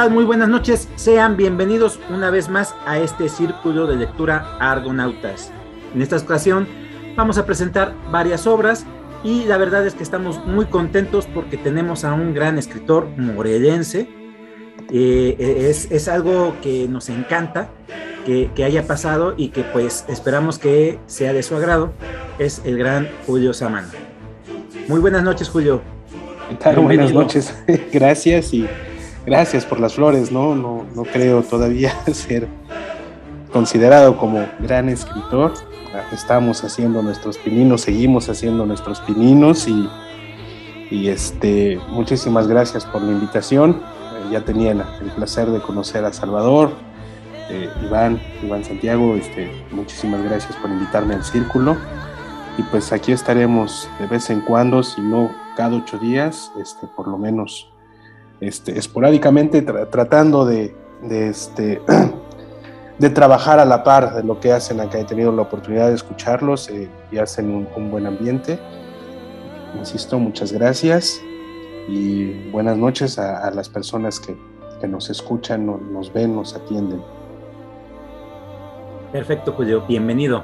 tal? Muy buenas noches. Sean bienvenidos una vez más a este círculo de lectura Argonautas. En esta ocasión vamos a presentar varias obras y la verdad es que estamos muy contentos porque tenemos a un gran escritor morelense. Eh, es, es, algo que nos encanta que, que, haya pasado y que pues esperamos que sea de su agrado. Es el gran Julio Samán. Muy buenas noches, Julio. ¿Qué tal? Buenas noches. Gracias y gracias por las flores. No, no, no creo todavía ser considerado como gran escritor estamos haciendo nuestros pininos, seguimos haciendo nuestros pininos y, y este, muchísimas gracias por la invitación. Eh, ya tenía el placer de conocer a Salvador, eh, Iván, Iván Santiago, este, muchísimas gracias por invitarme al círculo. Y pues aquí estaremos de vez en cuando, si no cada ocho días, este, por lo menos este, esporádicamente tratando de, de este, de trabajar a la par de lo que hacen acá. He tenido la oportunidad de escucharlos eh, y hacen un, buen ambiente. Insisto, muchas gracias y buenas noches a, las personas que, nos escuchan, nos ven, nos atienden. Perfecto, Julio. Bienvenido.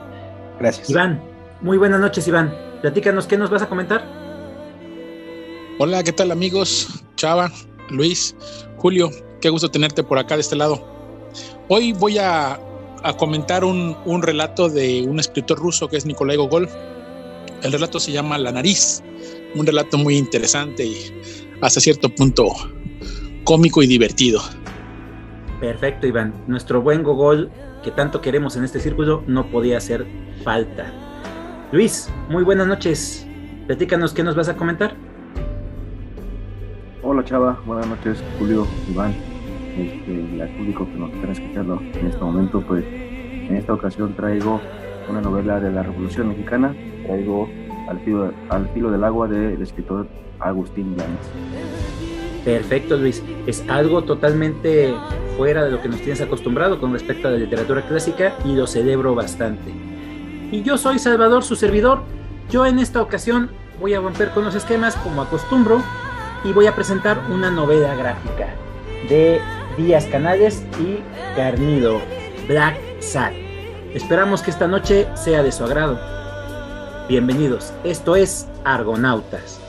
Gracias. Iván, muy buenas noches, Iván. Platícanos, ¿qué nos vas a comentar? Hola, ¿qué tal amigos? Chava, Luis, Julio, qué gusto tenerte por acá de este lado. Hoy voy a, comentar un, relato de un escritor ruso que es Nikolai Gogol. El relato se llama La nariz, un relato muy interesante y hasta cierto punto cómico y divertido. Perfecto, Iván. Nuestro buen Gogol, que tanto queremos en este círculo, no podía hacer falta. Luis, muy buenas noches. Platícanos qué nos vas a comentar. Hola Chava, buenas noches Julio, Iván este, al público que nos está escuchando en este momento, pues en esta ocasión traigo una novela de la Revolución Mexicana, traigo Al filo, al filo del agua del escritor Agustín Llanes. Perfecto, Luis. Es algo totalmente fuera de lo que nos tienes acostumbrado con respecto a la literatura clásica y lo celebro bastante. Y yo soy Salvador, su servidor. Yo en esta ocasión voy a romper con los esquemas como acostumbro y voy a presentar una novela gráfica de Díaz Canales y Carnido, Black Sat. Esperamos que esta noche sea de su agrado. Bienvenidos, esto es Argonautas.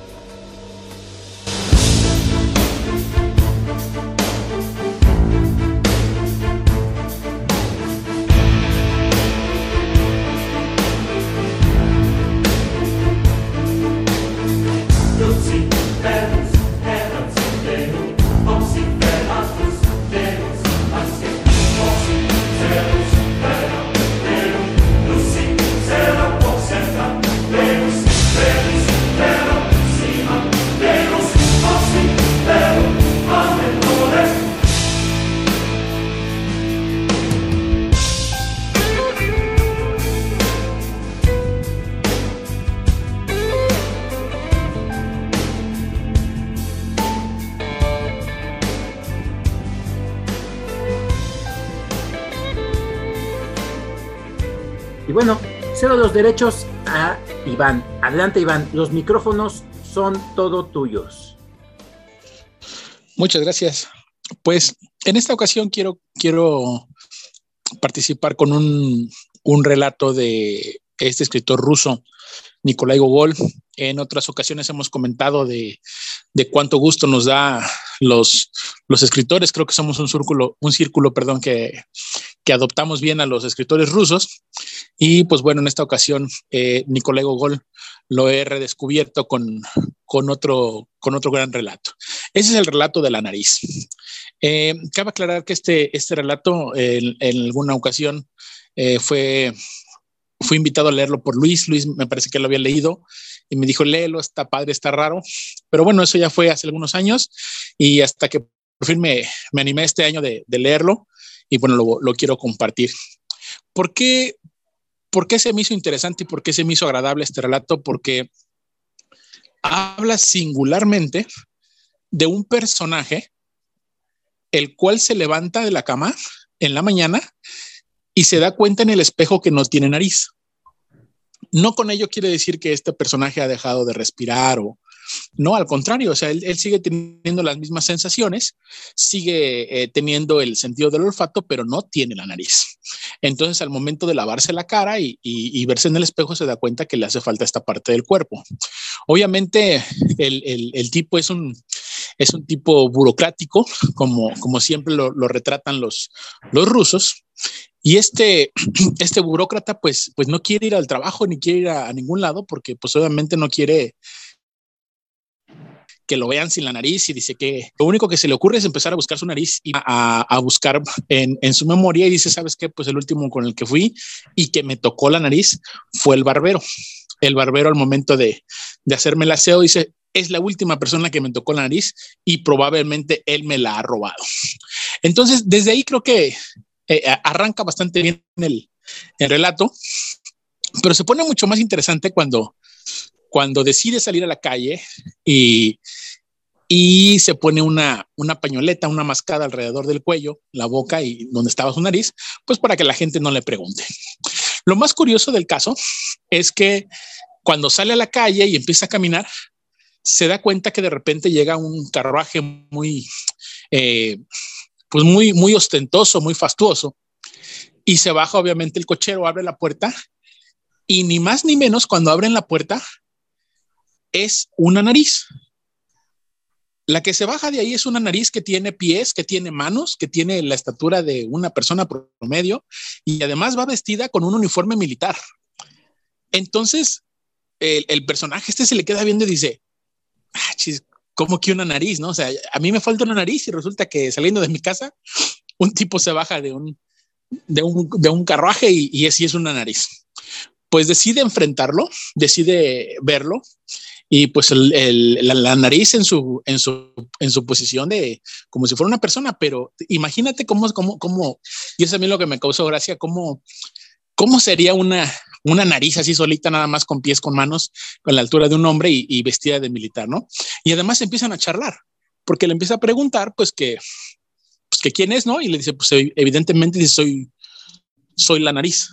Los derechos a Iván. Adelante, Iván. Los micrófonos son todo tuyos. Muchas gracias. Pues en esta ocasión quiero, quiero participar con un, un relato de este escritor ruso, Nikolai Gogol. En otras ocasiones hemos comentado de, de cuánto gusto nos da los, los escritores. Creo que somos un círculo, un círculo perdón, que, que adoptamos bien a los escritores rusos. Y pues bueno, en esta ocasión, eh, Nicolai Gogol lo he redescubierto con, con, otro, con otro gran relato. Ese es el relato de la nariz. Eh, cabe aclarar que este, este relato en alguna ocasión eh, fue, fui invitado a leerlo por Luis. Luis me parece que lo había leído y me dijo, léelo, está padre, está raro. Pero bueno, eso ya fue hace algunos años y hasta que por fin me, me animé este año de, de leerlo y bueno, lo, lo quiero compartir. ¿Por qué, ¿Por qué se me hizo interesante y por qué se me hizo agradable este relato? Porque habla singularmente de un personaje el cual se levanta de la cama en la mañana y se da cuenta en el espejo que no tiene nariz. No con ello quiere decir que este personaje ha dejado de respirar o, no, al contrario, o sea, él, sigue teniendo las mismas sensaciones, sigue eh, teniendo el sentido del olfato, pero no tiene la nariz. Entonces, al momento de lavarse la cara y, verse en el espejo, se da cuenta que le hace falta esta parte del cuerpo. Obviamente, el, tipo es un, es un tipo burocrático, como, como siempre lo, retratan los, los rusos, y este, este burócrata, pues, pues no quiere ir al trabajo ni quiere ir a, a, ningún lado porque, pues, obviamente no quiere que lo vean sin la nariz y dice que lo único que se le ocurre es empezar a buscar su nariz y a, buscar en, en, su memoria y dice, ¿sabes qué? Pues el último con el que fui y que me tocó la nariz fue el barbero. El barbero al momento de, de hacerme el aseo dice, es la última persona que me tocó la nariz y probablemente él me la ha robado. Entonces, desde ahí creo que eh, arranca bastante bien el, el relato, pero se pone mucho más interesante cuando cuando decide salir a la calle y, y se pone una, una pañoleta, una mascada alrededor del cuello, la boca y donde estaba su nariz, pues para que la gente no le pregunte. Lo más curioso del caso es que cuando sale a la calle y empieza a caminar, se da cuenta que de repente llega un carruaje muy, eh, pues muy, muy ostentoso, muy fastuoso, y se baja obviamente el cochero, abre la puerta, y ni más ni menos cuando abren la puerta, es una nariz. La que se baja de ahí es una nariz que tiene pies, que tiene manos, que tiene la estatura de una persona promedio y además va vestida con un uniforme militar. Entonces, el, personaje este se le queda viendo y dice, ah, ¿cómo que una nariz? ¿No? O sea, a mí me falta una nariz y resulta que saliendo de mi casa, un tipo se baja de un, de un, carruaje y, y así es una nariz. Pues decide enfrentarlo, decide verlo y pues la, nariz en su, en, su, en su posición de como si fuera una persona, pero imagínate cómo, cómo, cómo, y eso es a mí lo que me causó gracia, cómo, cómo sería una, una nariz así solita, nada más con pies, con manos, con la altura de un hombre y, vestida de militar, ¿no? Y además empiezan a charlar, porque le empieza a preguntar, pues que, pues que quién es, ¿no? Y le dice, pues evidentemente dice, soy, soy la nariz.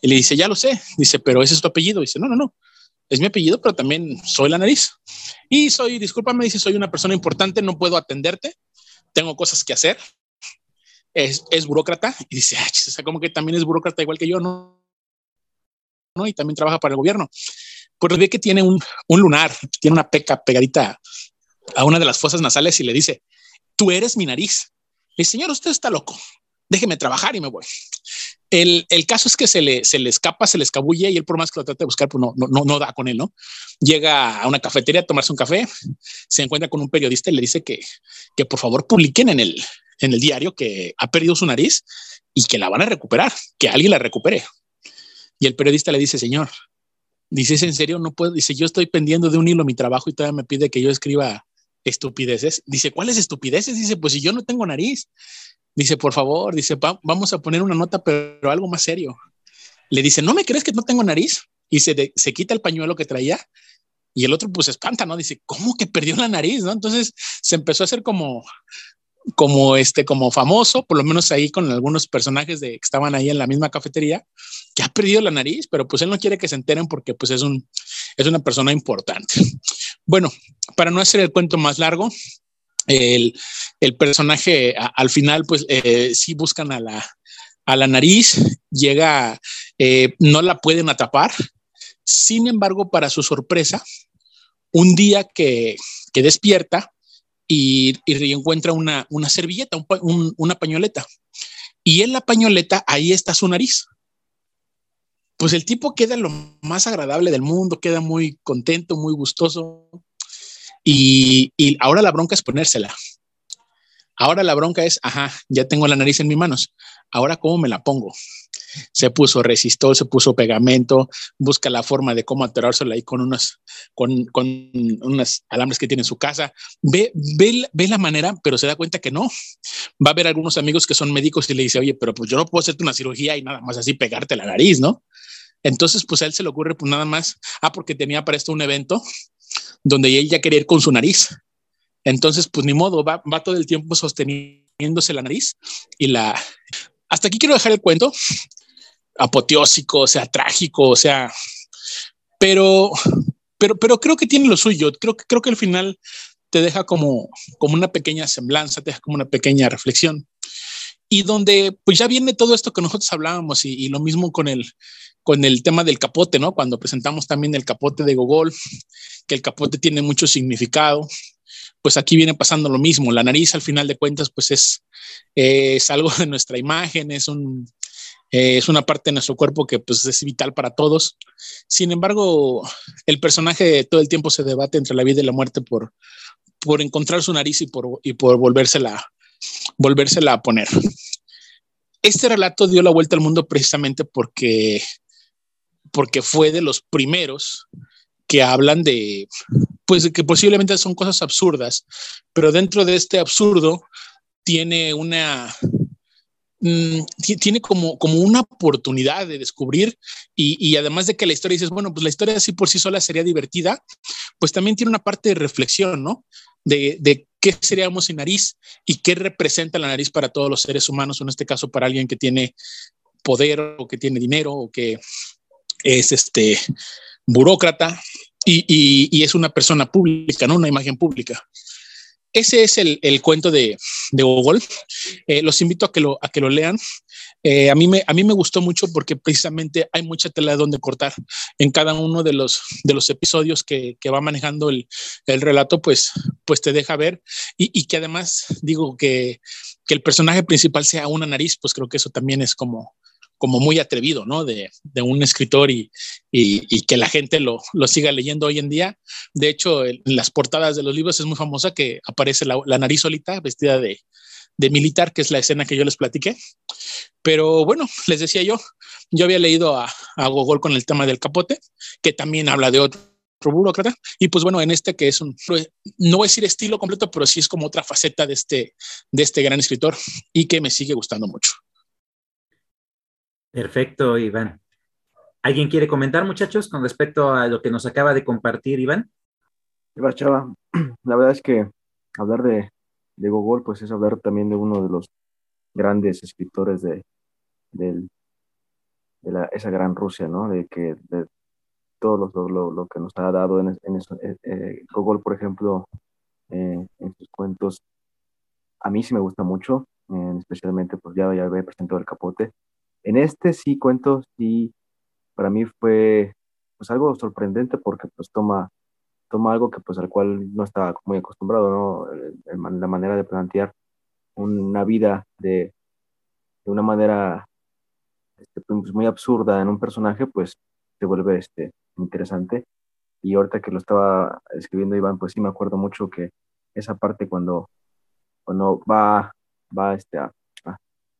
Y le dice, ya lo sé, dice, pero ese es tu apellido. dice, no, no, no, es mi apellido, pero también soy la nariz. Y soy, discúlpame, dice, soy una persona importante, no puedo atenderte, tengo cosas que hacer. Es, es burócrata y dice, ah, o sea, como que también es burócrata igual que yo, ¿no? ¿no? Y también trabaja para el gobierno. Pues ve que tiene un, un lunar, tiene una peca pegadita a una de las fosas nasales y le dice, tú eres mi nariz. El señor, usted está loco, déjeme trabajar y me voy. El, caso es que se le, se le escapa, se le escabulle y él por más que lo trate de buscar, pues no, no, no, da con él, ¿no? Llega a una cafetería a tomarse un café, se encuentra con un periodista y le dice que, que por favor publiquen en el, en el diario que ha perdido su nariz y que la van a recuperar, que alguien la recupere. Y el periodista le dice, señor, dice, ¿es en serio? No puedo, dice, yo estoy pendiendo de un hilo mi trabajo y todavía me pide que yo escriba estupideces. Dice, ¿cuáles estupideces? Dice, pues si yo no tengo nariz. Dice, por favor, dice, vamos a poner una nota, pero algo más serio. Le dice, ¿no me crees que no tengo nariz? Y se, se quita el pañuelo que traía y el otro pues espanta, ¿no? Dice, ¿cómo que perdió la nariz? ¿no? Entonces se empezó a hacer como, como este, como famoso, por lo menos ahí con algunos personajes de, que estaban ahí en la misma cafetería, que ha perdido la nariz, pero pues él no quiere que se enteren porque pues es un, es una persona importante. Bueno, para no hacer el cuento más largo, el, personaje al final, pues eh, sí buscan a la, a la nariz, llega, eh, no la pueden atrapar. Sin embargo, para su sorpresa, un día que, despierta y, y, encuentra una, una servilleta, una pañoleta. Y en la pañoleta, ahí está su nariz. Pues el tipo queda lo más agradable del mundo, queda muy contento, muy gustoso. Y, ahora la bronca es ponérsela. Ahora la bronca es, ajá, ya tengo la nariz en mis manos. Ahora, ¿cómo me la pongo? Se puso resistol, se puso pegamento, busca la forma de cómo atorársela ahí con unos, con, con unos alambres que tiene en su casa. Ve, ve, ve la manera, pero se da cuenta que no. Va a ver algunos amigos que son médicos y le dice, oye, pero pues yo no puedo hacerte una cirugía y nada más así pegarte la nariz, ¿no? Entonces, pues a él se le ocurre, pues nada más, ah, porque tenía para esto un evento donde ella quería ir con su nariz. Entonces, pues ni modo, va, va todo el tiempo sosteniéndose la nariz y la... Hasta aquí quiero dejar el cuento, apoteósico, o sea, trágico, o sea, Pero, pero, pero creo que tiene lo suyo. Creo que, creo que al final te deja como, como una pequeña semblanza, te deja como una pequeña reflexión. Y donde pues ya viene todo esto que nosotros hablábamos y, y lo mismo con el, con el tema del capote, ¿no? Cuando presentamos también el capote de Gogol, que el capote tiene mucho significado, pues aquí viene pasando lo mismo. La nariz, al final de cuentas, pues es, es algo de nuestra imagen, es, un, eh, es una parte de nuestro cuerpo que pues es vital para todos. Sin embargo, el personaje todo el tiempo se debate entre la vida y la muerte por, por encontrar su nariz y por, y por volvérsela, volvérsela a poner. Este relato dio la vuelta al mundo precisamente porque porque fue de los primeros que hablan de, pues que posiblemente son cosas absurdas, pero dentro de este absurdo tiene una, mm, tiene como, como una oportunidad de descubrir y, y, además de que la historia dices, bueno, pues la historia así por sí sola sería divertida, pues también tiene una parte de reflexión, ¿no? De, de qué seríamos sin nariz y qué representa la nariz para todos los seres humanos, en este caso para alguien que tiene poder o que tiene dinero o que es este burócrata y, es una persona pública, ¿no? Una imagen pública. Ese es el, cuento de, de Gogol. Eh, los invito a que lo, a que lo lean. Eh, a, mí me, a mí me gustó mucho porque precisamente hay mucha tela de donde cortar en cada uno de los, de los episodios que, va manejando el, relato, pues, pues te deja ver y, y que además digo que, que, el personaje principal sea una nariz, pues creo que eso también es como, como muy atrevido, ¿no? De, de un escritor y, y, que la gente lo, lo, siga leyendo hoy en día. De hecho, en las portadas de los libros es muy famosa que aparece la, la nariz solita vestida de, de, militar, que es la escena que yo les platiqué. Pero bueno, les decía yo, yo había leído a, a Gogol con el tema del capote, que también habla de otro burócrata. Y pues bueno, en este que es un, no voy a decir estilo completo, pero sí es como otra faceta de este, de este gran escritor y que me sigue gustando mucho. Perfecto, Iván. ¿Alguien quiere comentar, muchachos, con respecto a lo que nos acaba de compartir, Iván? Iván Chava, la verdad es que hablar de, de Gogol, pues es hablar también de uno de los grandes escritores de, de, la, esa gran Rusia, ¿no? De que de todo lo, lo, que nos ha dado en, en eso. Eh, eh, Gogol, por ejemplo, eh, en sus cuentos, a mí sí me gusta mucho, especialmente, pues ya, ya había presentado el capote, en este sí cuento, sí, para mí fue pues algo sorprendente porque pues toma, toma algo que pues al cual no estaba muy acostumbrado, ¿no? la manera de plantear una vida de, de una manera este, pues, muy absurda en un personaje, pues se vuelve este, interesante. Y ahorita que lo estaba escribiendo Iván, pues sí me acuerdo mucho que esa parte cuando, cuando va, va este, a,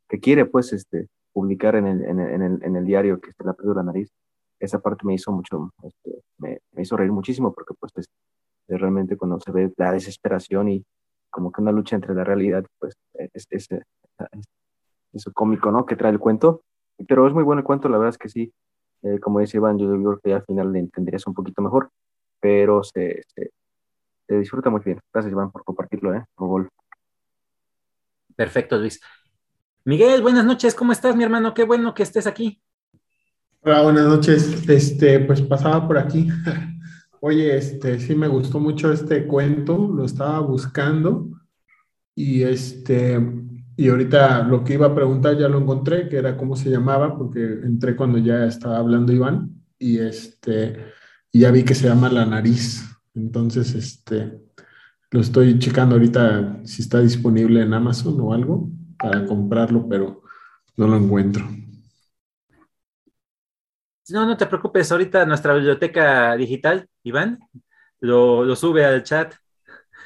que quiere pues este, publicar en el, en el, en el, diario que está la de la nariz, esa parte me hizo mucho, este, me, me, hizo reír muchísimo porque pues es, realmente cuando se ve la desesperación y como que una lucha entre la realidad, pues es, es, es, cómico, ¿no? Que trae el cuento. Pero es muy bueno el cuento, la verdad es que sí. Eh, como dice Iván, yo creo que al final le entenderías un poquito mejor, pero se, se, se disfruta muy bien. Gracias, Iván, por compartirlo, ¿eh? Por Perfecto, Luis. Miguel, buenas noches, ¿cómo estás, mi hermano? Qué bueno que estés aquí. Hola, buenas noches. Este, pues pasaba por aquí. Oye, este, sí me gustó mucho este cuento, lo estaba buscando y este, y ahorita lo que iba a preguntar ya lo encontré, que era cómo se llamaba, porque entré cuando ya estaba hablando Iván y este, ya vi que se llama La Nariz. Entonces, este, lo estoy checando ahorita si está disponible en Amazon o algo para comprarlo, pero no lo encuentro. No, no te preocupes, ahorita nuestra biblioteca digital, Iván, lo, sube al chat.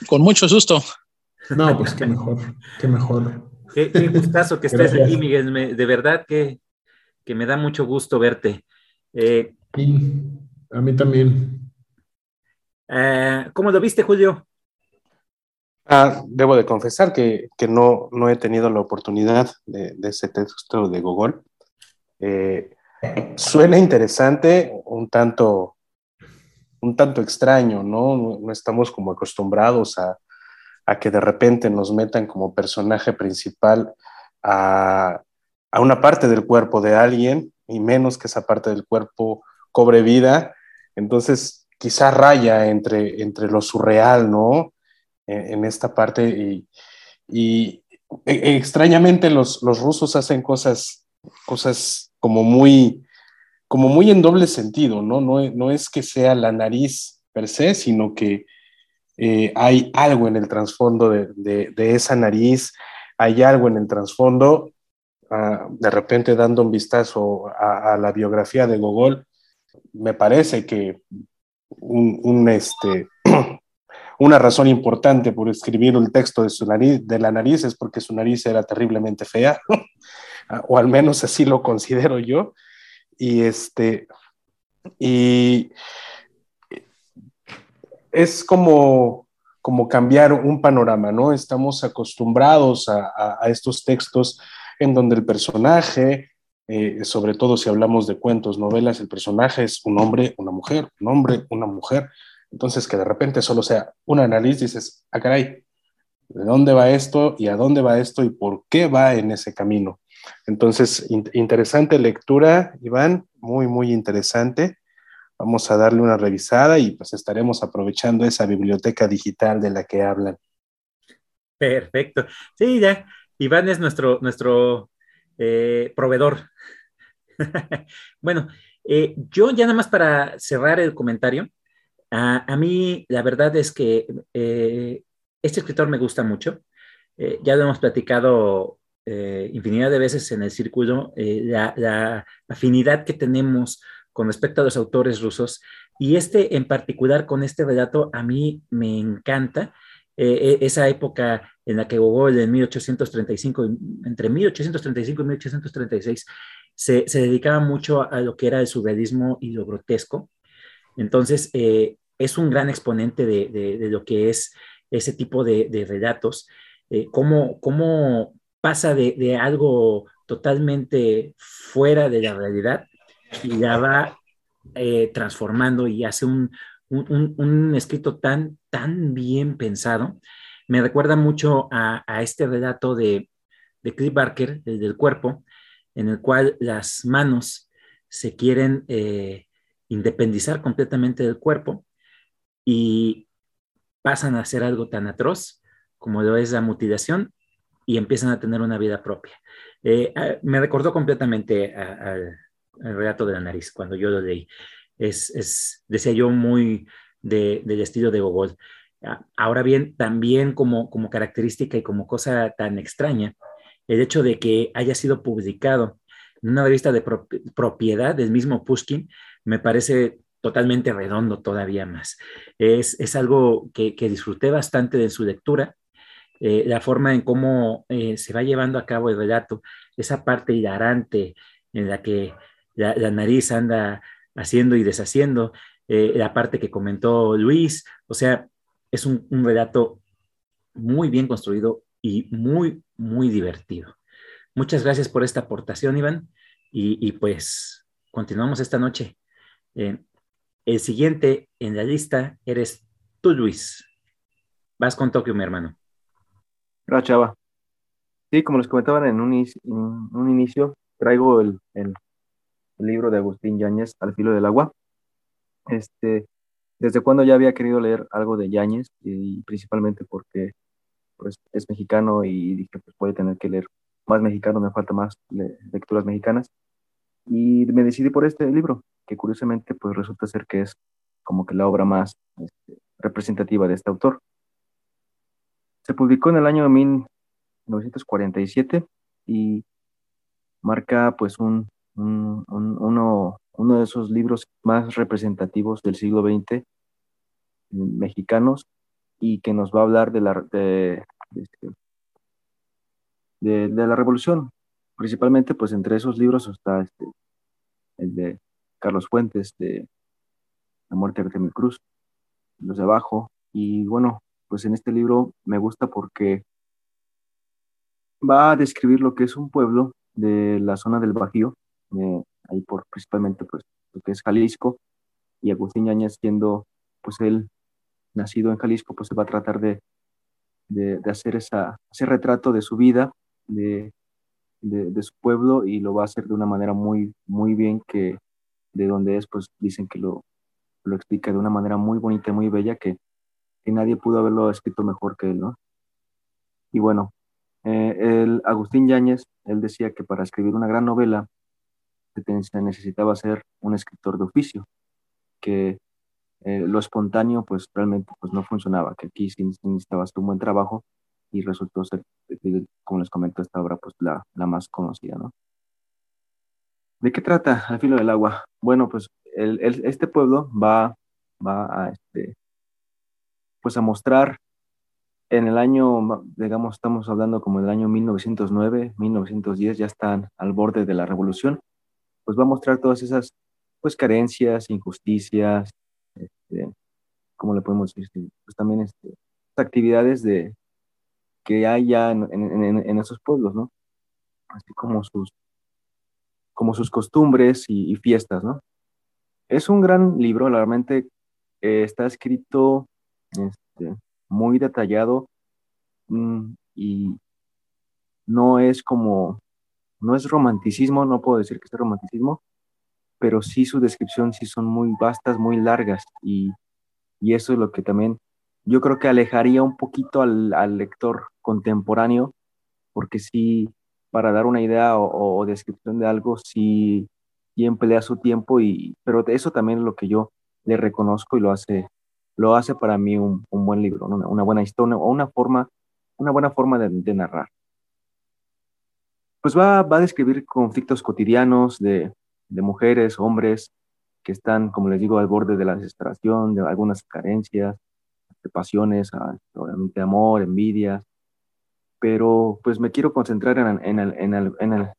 Con mucho susto. No, pues qué mejor, qué mejor. Qué, gustazo que estés aquí, Miguel. de verdad que, me da mucho gusto verte. Eh, a mí también. Eh, ¿Cómo lo viste, Julio? Ah, debo de confesar que, no, no, he tenido la oportunidad de, ese texto de Gogol. Eh, suena interesante, un tanto, un tanto extraño, ¿no? No estamos como acostumbrados a, que de repente nos metan como personaje principal a, una parte del cuerpo de alguien y menos que esa parte del cuerpo cobre vida Entonces, quizá raya entre, entre lo surreal, ¿no? En, esta parte y, y e, extrañamente los, los, rusos hacen cosas, cosas como muy, como muy en doble sentido, ¿no? No, no es que sea la nariz per se, sino que eh, hay algo en el trasfondo de, de, esa nariz, hay algo en el trasfondo, ah, de repente dando un vistazo a, la biografía de Gogol, me parece que un, este, una razón importante por escribir un texto de, su nariz, de la nariz es porque su nariz era terriblemente fea, o al menos así lo considero yo. Y este, y es como, como cambiar un panorama, ¿no? Estamos acostumbrados a, estos textos en donde el personaje, eh, sobre todo si hablamos de cuentos, novelas, el personaje es un hombre, una mujer, un hombre, una mujer. Entonces, que de repente solo sea una nariz, dices, ah, caray, ¿de dónde va esto y a dónde va esto y por qué va en ese camino? Entonces, interesante lectura, Iván, muy, muy interesante. Vamos a darle una revisada y pues estaremos aprovechando esa biblioteca digital de la que hablan. Perfecto. Sí, ya. Iván es nuestro, nuestro eh, proveedor. bueno, eh, yo ya nada más para cerrar el comentario, a, mí la verdad es que eh, este escritor me gusta mucho. ya lo hemos platicado infinidad de veces en el círculo, la, afinidad que tenemos con respecto a los autores rusos. Y este en particular, con este relato, a mí me encanta. Eh, e, esa época en la que Gogol en 1835, entre 1835 y 1836, se, se dedicaba mucho a lo que era el surrealismo y lo grotesco. Entonces, eh, es un gran exponente de, de, lo que es ese tipo de, relatos, eh, cómo, cómo, pasa de, algo totalmente fuera de la realidad y ya va eh, transformando y hace un, escrito tan, tan bien pensado. Me recuerda mucho a, este relato de, de Cliff Barker, el del cuerpo, en el cual las manos se quieren eh, independizar completamente del cuerpo y pasan a hacer algo tan atroz como lo es la mutilación y empiezan a tener una vida propia. Eh, ah, me recordó completamente al el relato de la nariz, cuando yo lo leí. Es, es decía yo, muy de, del estilo de Gogol. Ahora bien, también como, como característica y como cosa tan extraña, el hecho de que haya sido publicado en una revista de propiedad del mismo Pushkin me parece totalmente redondo todavía más. Es, es algo que, que, disfruté bastante de su lectura, eh, la forma en cómo eh, se va llevando a cabo el relato, esa parte hilarante en la que la, nariz anda haciendo y deshaciendo, eh, la parte que comentó Luis, o sea, es un, relato muy bien construido y muy, muy divertido. Muchas gracias por esta aportación, Iván, y, pues continuamos esta noche. El siguiente en la lista eres tú, Luis. Vas con Tokio, mi hermano. Gracias, Chava. Sí, como les comentaban en un, inicio, traigo el, libro de Agustín Yáñez, Al filo del agua. Este, desde cuando ya había querido leer algo de Yáñez, y principalmente porque pues, es mexicano y dije, pues a tener que leer más mexicano, me falta más lecturas mexicanas. Y me decidí por este libro, que curiosamente pues resulta ser que es como que la obra más este, representativa de este autor. Se publicó en el año 1947 y marca pues un, uno, uno de esos libros más representativos del siglo XX mexicanos y que nos va a hablar de la, de, este, de, la revolución. Principalmente, pues entre esos libros está este, el de Carlos Fuentes, de La muerte de Artemio Cruz, los de abajo. Y bueno, pues en este libro me gusta porque va a describir lo que es un pueblo de la zona del Bajío, eh, ahí por principalmente pues lo que es Jalisco, y Agustín Yañez siendo pues él nacido en Jalisco, pues se va a tratar de, de, hacer esa, ese retrato de su vida, de, de, su pueblo, y lo va a hacer de una manera muy, muy bien que de donde es, pues dicen que lo, lo explica de una manera muy bonita y muy bella que, que nadie pudo haberlo escrito mejor que él, ¿no? Y bueno, eh, el Agustín Yáñez, él decía que para escribir una gran novela se necesitaba ser un escritor de oficio, que eh, lo espontáneo pues realmente pues no funcionaba, que aquí sí necesitabas un buen trabajo y resultó ser, como les comento, esta obra pues la, la más conocida, ¿no? ¿De qué trata Al filo del agua? Bueno, pues el, este pueblo va, va a, este, pues a mostrar en el año, digamos, estamos hablando como del año 1909, 1910, ya están al borde de la revolución, pues va a mostrar todas esas, pues, carencias, injusticias, este, ¿cómo le podemos decir? Pues también este, actividades de, que hay ya en, en, esos pueblos, ¿no? Así como sus, como sus costumbres y, fiestas, ¿no? Es un gran libro, realmente eh, está escrito este, muy detallado mm, y no es como, no es romanticismo, no puedo decir que es romanticismo, pero sí su descripción sí son muy vastas, muy largas y, y eso es lo que también yo creo que alejaría un poquito al, al lector contemporáneo, porque sí, para dar una idea o, descripción de algo, sí, sí emplea su tiempo, y, pero eso también es lo que yo le reconozco y lo hace lo hace para mí un, buen libro, una, buena historia o una forma, una buena forma de, narrar. Pues va, a describir conflictos cotidianos de, mujeres, hombres, que están, como les digo, al borde de la desesperación, de algunas carencias, de pasiones, ah, obviamente amor, envidia, pero pues me quiero concentrar en, en,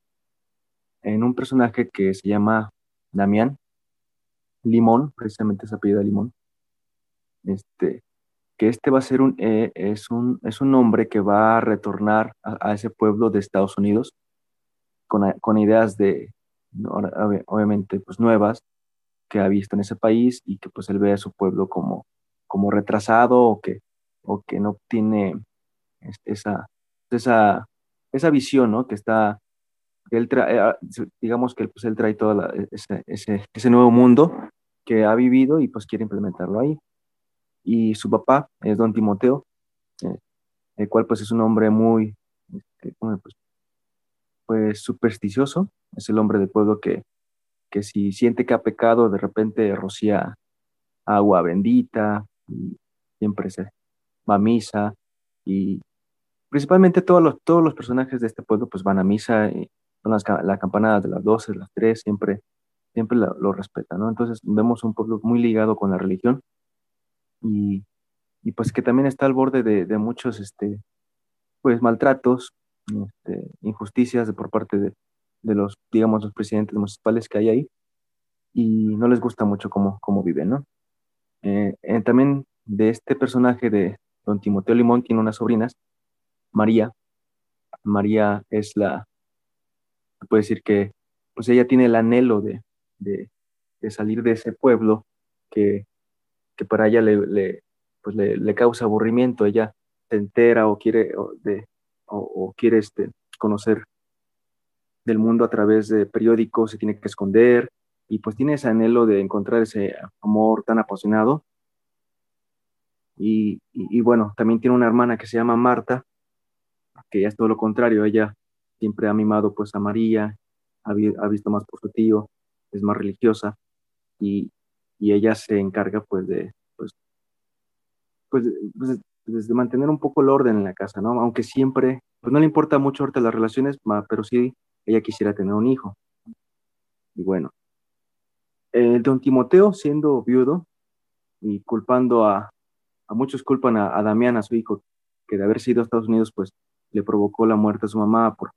en un personaje que se llama Damián Limón, precisamente esa apellido Limón, este, que este va a ser un, eh, es, un, es un hombre que va a retornar a, ese pueblo de Estados Unidos con, con ideas de, obviamente, pues nuevas que ha visto en ese país y que pues él ve a su pueblo como, como retrasado o que, o que no tiene esa, esa, esa visión, ¿no? Que está, que él trae, eh, digamos que pues él trae todo ese, ese, ese nuevo mundo que ha vivido y pues quiere implementarlo ahí y su papá es don Timoteo, eh, el cual pues es un hombre muy, este, pues, pues, supersticioso, es el hombre del pueblo que, que si siente que ha pecado, de repente rocía agua bendita, y siempre se va a misa, y principalmente todos los, todos los personajes de este pueblo pues van a misa, y son las la campanadas de las 12, las 3, siempre, siempre lo, respetan, ¿no? Entonces vemos un pueblo muy ligado con la religión, y, y pues que también está al borde de, muchos este, pues maltratos, este, injusticias por parte de, de, los, digamos, los presidentes municipales que hay ahí y no les gusta mucho cómo, cómo viven, ¿no? Eh, eh, también de este personaje de don Timoteo Limón tiene unas sobrinas, María. María es la, puede decir que, pues ella tiene el anhelo de, de, de salir de ese pueblo que que para ella le, pues le, causa aburrimiento, ella se entera o quiere, o, de, o, quiere este, conocer del mundo a través de periódicos, se tiene que esconder y pues tiene ese anhelo de encontrar ese amor tan apasionado. Y, y, bueno, también tiene una hermana que se llama Marta, que ya es todo lo contrario, ella siempre ha mimado pues a María, ha, ha visto más por su tío, es más religiosa y, y ella se encarga pues de, pues, pues, pues, pues, de mantener un poco el orden en la casa, ¿no? Aunque siempre, pues no le importa mucho ahorita las relaciones, pero sí ella quisiera tener un hijo. Y bueno, el don Timoteo siendo viudo y culpando a, a muchos culpan a, Damián, a su hijo, que de haber sido a Estados Unidos, pues le provocó la muerte a su mamá por,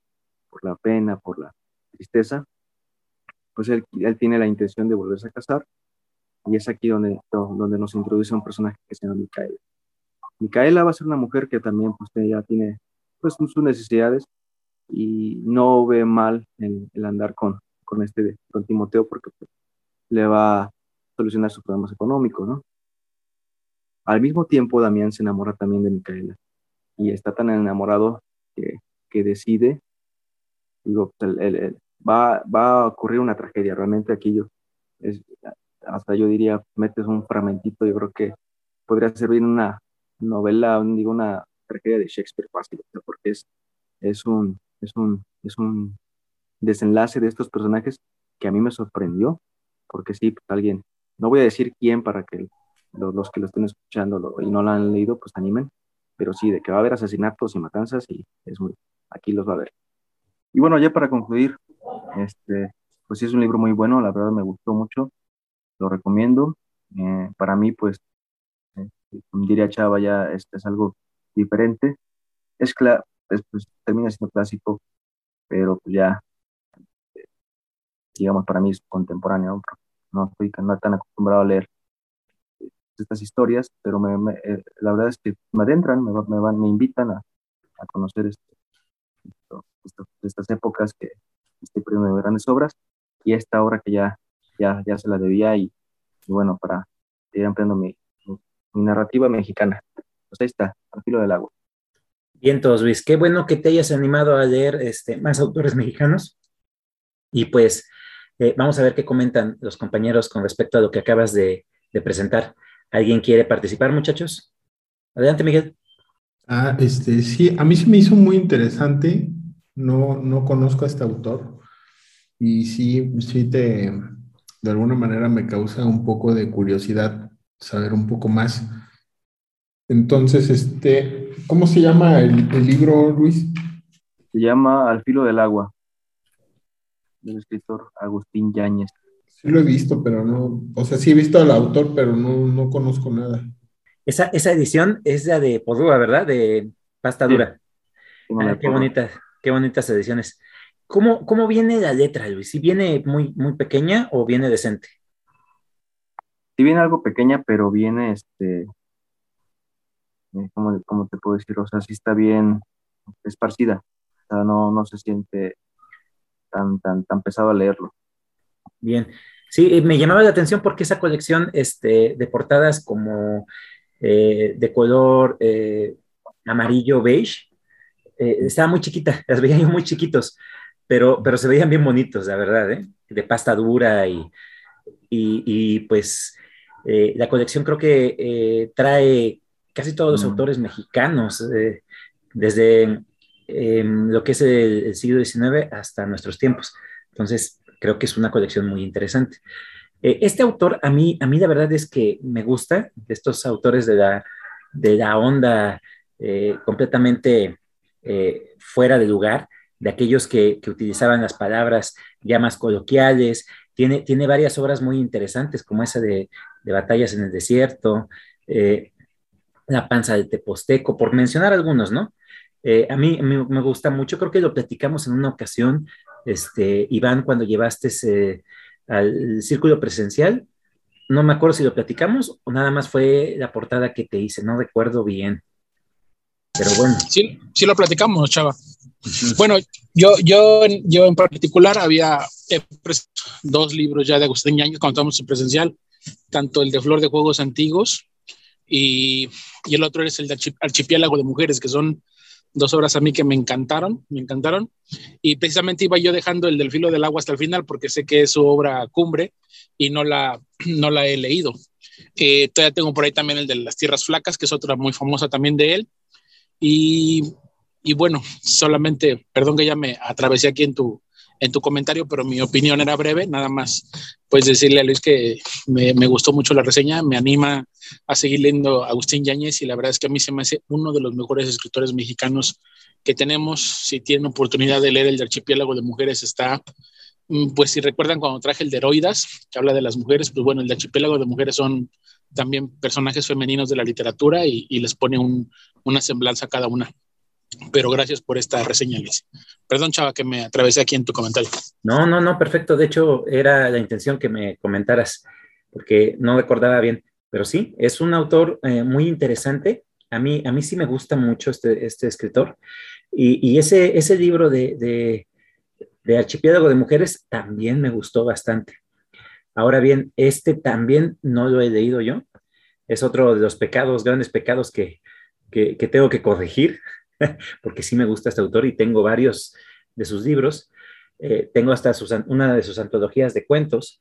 por la pena, por la tristeza, pues él, él tiene la intención de volverse a casar y es aquí donde, donde nos introduce un personaje que se llama Micaela. Micaela va a ser una mujer que también pues, ya tiene pues, sus necesidades y no ve mal el, andar con, con este con Timoteo porque pues, le va a solucionar sus problemas económicos, ¿no? Al mismo tiempo, Damián se enamora también de Micaela y está tan enamorado que, decide, digo, va, va a ocurrir una tragedia. Realmente aquí yo, hasta yo diría, metes un fragmentito, yo creo que podría ser bien una novela, digo, una tragedia de Shakespeare fácil, porque es, es, un, es, un, es un desenlace de estos personajes que a mí me sorprendió, porque sí, pues alguien, no voy a decir quién para que los, que lo estén escuchando y no lo han leído, pues animen, pero sí, de que va a haber asesinatos y matanzas y es muy, aquí los va a ver. Y bueno, ya para concluir, este, pues sí es un libro muy bueno, la verdad me gustó mucho, lo recomiendo. Eh, para mí, pues, eh, diría Chava, ya es, es algo diferente. Es, claro, pues, termina siendo clásico, pero pues ya, digamos, para mí es contemporáneo. No estoy tan acostumbrado a leer estas historias, pero me, eh, la verdad es que me adentran, me, me, van, me invitan a, a conocer este, estas épocas que estoy perdiendo de grandes obras y esta obra que ya, ya, ya se la debía y, bueno, para ir ampliando mi, mi, narrativa mexicana. Pues ahí está, al filo del agua. Bien, todos Luis, qué bueno que te hayas animado a leer este, más autores mexicanos y pues eh, vamos a ver qué comentan los compañeros con respecto a lo que acabas de, de presentar. ¿Alguien quiere participar, muchachos? Adelante, Miguel. Ah, este, sí, a mí se me hizo muy interesante. No, no conozco a este autor y sí, sí te, de alguna manera me causa un poco de curiosidad saber un poco más. Entonces, este, ¿cómo se llama el, el libro, Luis? Se llama Al filo del agua, del escritor Agustín Yáñez. Sí lo he visto, pero no, o sea, sí he visto al autor, pero no, no conozco nada. Esa, esa edición es la de Podúa, ¿verdad? De pasta dura. Ah, qué bonita, qué bonitas ediciones. ¿Cómo, ¿Cómo viene la letra, Luis? ¿Si viene muy, muy pequeña o viene decente? Sí viene algo pequeña, pero viene, este, eh, ¿cómo, ¿cómo, te puedo decir? O sea, sí está bien esparcida. O sea, no, no se siente tan, tan, tan pesado a leerlo. Bien. Sí, eh, me llamaba la atención porque esa colección este, de portadas como eh, de color eh, amarillo beige estaba muy chiquita, las veía yo muy chiquitos, pero, pero se veían bien bonitos, la verdad, de pasta dura y, y, pues la colección creo que trae casi todos los mm. autores mexicanos, desde em, lo que es el siglo XIX hasta nuestros tiempos. Entonces, creo que es una colección muy interesante. Eh, este autor, a mí, a mí la verdad es que me gusta, de estos autores de la, de la onda eh, completamente eh, fuera de lugar, de aquellos que, que, utilizaban las palabras ya más coloquiales. Tiene, tiene varias obras muy interesantes, como esa de, de Batallas en el Desierto, La Panza del Teposteco, por mencionar algunos, ¿no? a mí, me gusta mucho, creo que lo platicamos en una ocasión este, Iván, cuando llevaste al círculo presencial. No me acuerdo si lo platicamos o nada más fue la portada que te hice, no recuerdo bien. Pero bueno. Sí, sí lo platicamos, chava. Bueno, yo, yo, yo en particular había dos libros ya de Agustín Ñañez cuando estábamos en presencial, tanto el de Flor de Juegos Antiguos y, y el otro es el de Archipiélago de Mujeres, que son dos obras a mí que me encantaron, me encantaron. Y precisamente iba yo dejando el del filo del agua hasta el final porque sé que es su obra cumbre y no la, no la he leído. Eh, todavía tengo por ahí también el de las tierras flacas, que es otra muy famosa también de él. Y, y bueno, solamente, perdón que ya me atravesé aquí en tu, en tu comentario, pero mi opinión era breve, nada más pues decirle a Luis que me, gustó mucho la reseña, me anima a seguir leyendo a Agustín Yáñez y la verdad es que a mí se me hace uno de los mejores escritores mexicanos que tenemos. Si tienen oportunidad de leer el Archipiélago de Mujeres, está, mm, pues si recuerdan cuando traje el de Heroidas, que habla de las mujeres, pues bueno, el Archipiélago de Mujeres son también personajes femeninos de la literatura y, les pone un, una semblanza cada una pero gracias por esta reseña, Luis. Perdón, Chava, que me atravesé aquí en tu comentario. No, no, no, perfecto. De hecho, era la intención que me comentaras, porque no recordaba bien. Pero sí, es un autor eh, muy interesante. A mí, a mí sí me gusta mucho este, este escritor. Y, ese, ese libro de, de, de Archipiélago de Mujeres también me gustó bastante. Ahora bien, este también no lo he leído yo. Es otro de los pecados, grandes pecados que, que, que tengo que corregir porque sí me gusta este autor y tengo varios de sus libros. Eh, tengo hasta una de sus antologías de cuentos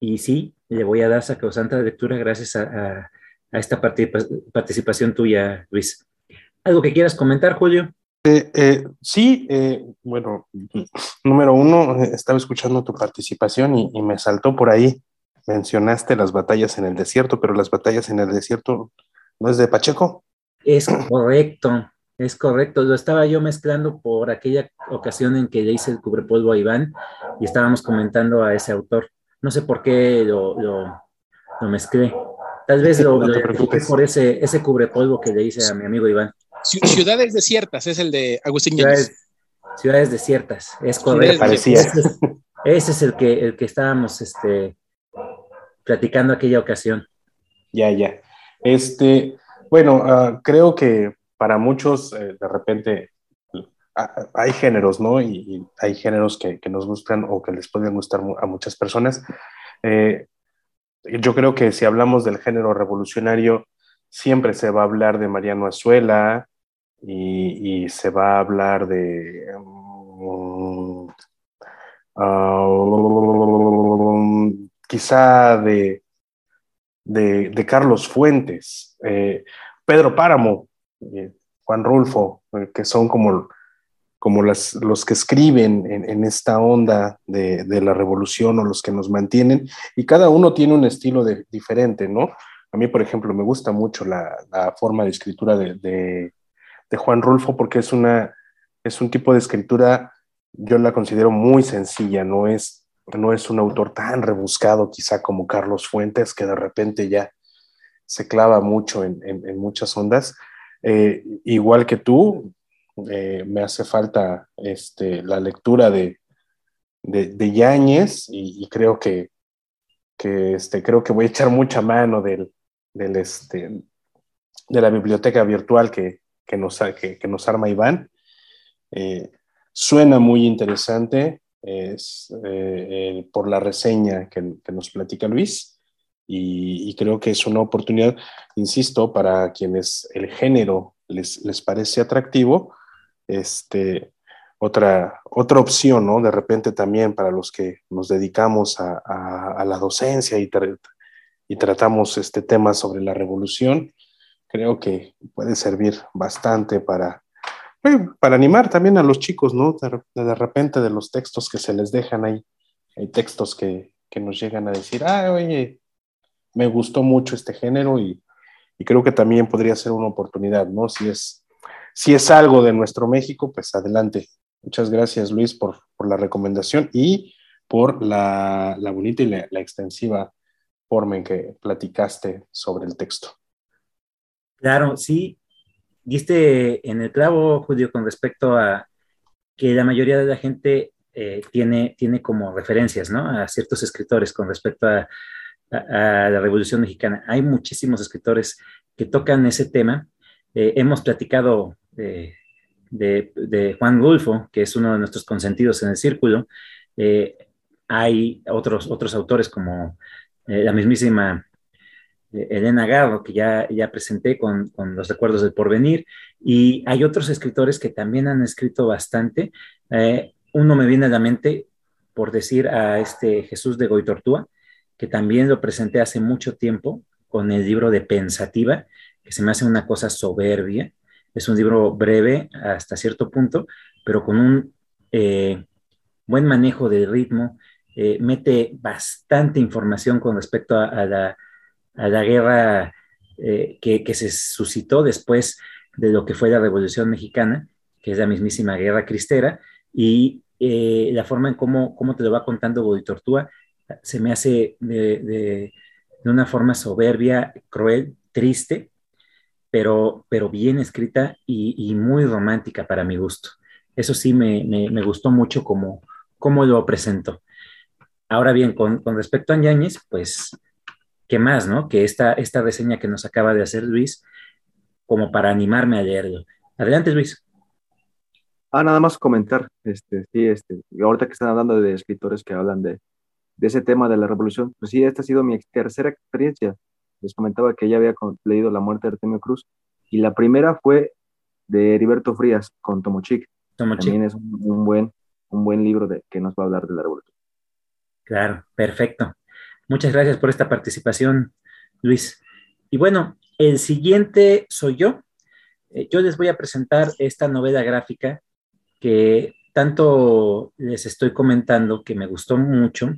y sí, le voy a dar sacrosanta lectura gracias a, esta participación tuya, Luis. ¿Algo que quieras comentar, Julio? Eh, eh, sí, eh, bueno, número uno, estaba escuchando tu participación y, me saltó por ahí. Mencionaste las batallas en el desierto, pero las batallas en el desierto no es de Pacheco. Es correcto, es correcto. Lo estaba yo mezclando por aquella ocasión en que le hice el cubrepolvo a Iván y estábamos comentando a ese autor. No sé por qué lo, lo, mezclé. Tal vez lo, no por ese, ese cubrepolvo que le hice a mi amigo Iván. Ciudades desiertas es el de Agustín Ciudades, ciudades desiertas, es correcto. Parecía. Ese, es, el que, el que estábamos este, platicando aquella ocasión. Ya, ya. Este, bueno, ah, creo que para muchos eh, de repente ah, hay géneros, ¿no? Y, hay géneros que, nos gustan o que les pueden gustar a muchas personas. Eh, yo creo que si hablamos del género revolucionario, siempre se va a hablar de Mariano Azuela, y, se va a hablar de... Um, uh, quizá de, de, Carlos Fuentes, eh, Pedro Páramo, eh, Juan Rulfo, eh, que son como, como las, los que escriben en, esta onda de, la revolución o los que nos mantienen, y cada uno tiene un estilo diferente, ¿no? A mí, por ejemplo, me gusta mucho la, forma de escritura de, de Juan Rulfo porque es, una, es un tipo de escritura, yo la considero muy sencilla, no es, no es un autor tan rebuscado quizá como Carlos Fuentes, que de repente ya se clava mucho en, muchas ondas. Eh, igual que tú, eh, me hace falta este, la lectura de, de, Yáñez y, creo que, que, este, creo que voy a echar mucha mano del, del este, de la biblioteca virtual que, que nos, que, nos arma Iván. Eh, suena muy interesante es, por la reseña que, que, nos platica Luis y, creo que es una oportunidad, insisto, para quienes el género les, les parece atractivo, este, otra, otra opción, ¿no? De repente también para los que nos dedicamos a, a, la docencia y, y tratamos este tema sobre la revolución, creo que puede servir bastante para, para animar también a los chicos, ¿no? De, repente de los textos que se les dejan ahí, hay textos que, que nos llegan a decir, ah, oye, me gustó mucho este género y, y, creo que también podría ser una oportunidad, ¿no? Si es, si es algo de nuestro México, pues adelante. Muchas gracias, Luis, por, por la recomendación y por la, la bonita y la, la extensiva forma en que platicaste sobre el texto. Claro, sí, diste en el clavo, Julio, con respecto a que la mayoría de la gente eh, tiene, tiene como referencias, ¿no? A ciertos escritores con respecto a, la Revolución Mexicana. Hay muchísimos escritores que tocan ese tema. Eh, hemos platicado de, Juan Gulfo, que es uno de nuestros consentidos en el círculo. Eh, hay otros, otros autores como la mismísima Elena Garro, que ya, ya presenté con, los recuerdos del porvenir, y hay otros escritores que también han escrito bastante. Eh, uno me viene a la mente por decir a este Jesús de Goitortúa, que también lo presenté hace mucho tiempo con el libro de Pensativa, que se me hace una cosa soberbia. Es un libro breve hasta cierto punto, pero con un eh, buen manejo del ritmo, eh, mete bastante información con respecto a la a la guerra eh, que, se suscitó después de lo que fue la Revolución Mexicana, que es la mismísima guerra cristera, y la forma en cómo, cómo, te lo va contando Boditortúa se me hace de, una forma soberbia, cruel, triste, pero, pero bien escrita y, muy romántica para mi gusto. Eso sí me, gustó mucho como, cómo lo presentó. Ahora bien, con, con respecto a Ñañez, pues ¿qué más, no? Que esta, esta reseña que nos acaba de hacer Luis, como para animarme a leerlo. Adelante, Luis. Ah, nada más comentar, este, sí, este, ahorita que están hablando de escritores que hablan de, de ese tema de la revolución, pues sí, esta ha sido mi tercera experiencia. Les comentaba que ya había leído La muerte de Artemio Cruz, y la primera fue de Heriberto Frías con Tomochic. Tomochic. También es un, buen, un buen libro de, que nos va a hablar de la revolución. Claro, perfecto. Muchas gracias por esta participación, Luis. Y bueno, el siguiente soy yo. Eh, yo les voy a presentar esta novela gráfica que tanto les estoy comentando que me gustó mucho.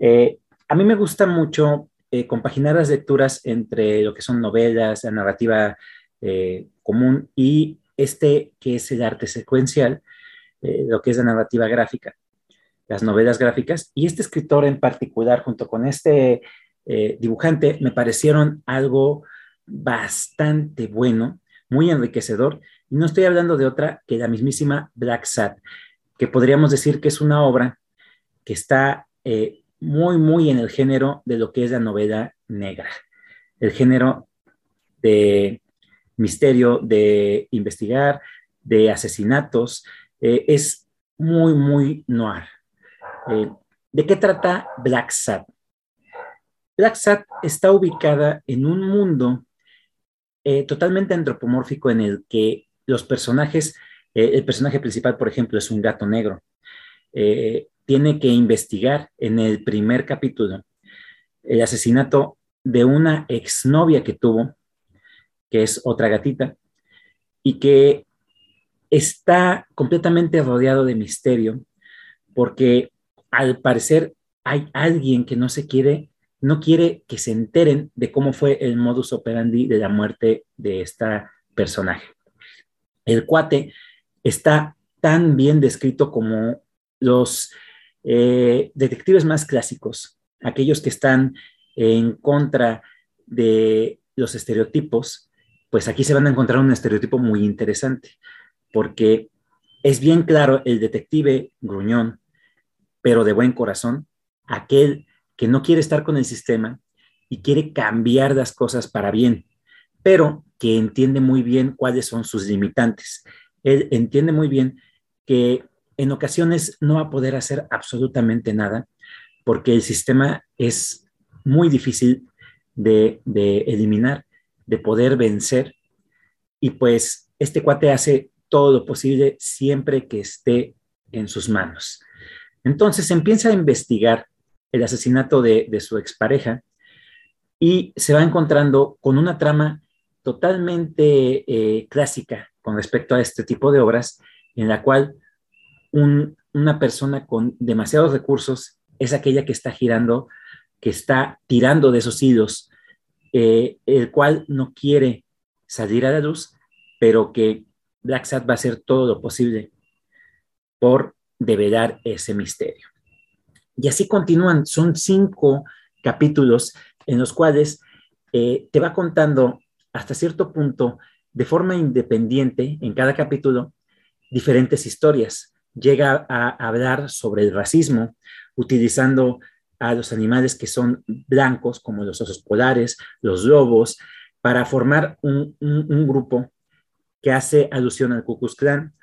Eh, a mí me gusta mucho eh, compaginar las lecturas entre lo que son novelas, la narrativa común y este que es el arte secuencial, lo que es la narrativa gráfica, las novelas gráficas. Y este escritor en particular, junto con este dibujante, me parecieron algo bastante bueno, muy enriquecedor. Y no estoy hablando de otra que la mismísima Black Sat, que podríamos decir que es una obra que está eh, muy, muy en el género de lo que es la novela negra, el género de misterio, de investigar, de asesinatos. Eh, es muy, muy noir. Eh, ¿De qué trata Black Sat? Black Sat está ubicada en un mundo eh, totalmente antropomórfico en el que los personajes, el personaje principal, por ejemplo, es un gato negro. Tiene que investigar en el primer capítulo el asesinato de una exnovia que tuvo, que es otra gatita, y que está completamente rodeado de misterio, porque al parecer hay alguien que no se quiere no quiere que se enteren de cómo fue el modus operandi de la muerte de esta personaje. El cuate está tan bien descrito como los eh, detectives más clásicos, aquellos que están en contra de los estereotipos, pues aquí se van a encontrar un estereotipo muy interesante, porque es bien claro el detective gruñón, pero de buen corazón, aquel que no quiere estar con el sistema y quiere cambiar las cosas para bien, pero que entiende muy bien cuáles son sus limitantes. Él entiende muy bien que en ocasiones no va a poder hacer absolutamente nada porque el sistema es muy difícil de, de eliminar, de poder vencer. Y pues este cuate hace todo lo posible siempre que esté en sus manos. Entonces empieza a investigar el asesinato de, su expareja y se va encontrando con una trama totalmente eh, clásica con respecto a este tipo de obras, en la cual una persona con demasiados recursos es aquella que está girando, que está tirando de esos hilos, eh, el cual no quiere salir a la luz, pero que Black Sat va a hacer todo lo posible por develar ese misterio. Y así continúan, son cinco capítulos en los cuales eh, te va contando hasta cierto punto, de forma independiente, en cada capítulo, diferentes historias. Llega a hablar sobre el racismo, utilizando a los animales que son blancos, como los osos polares, los lobos, para formar un, grupo que hace alusión al Ku Klux Klan.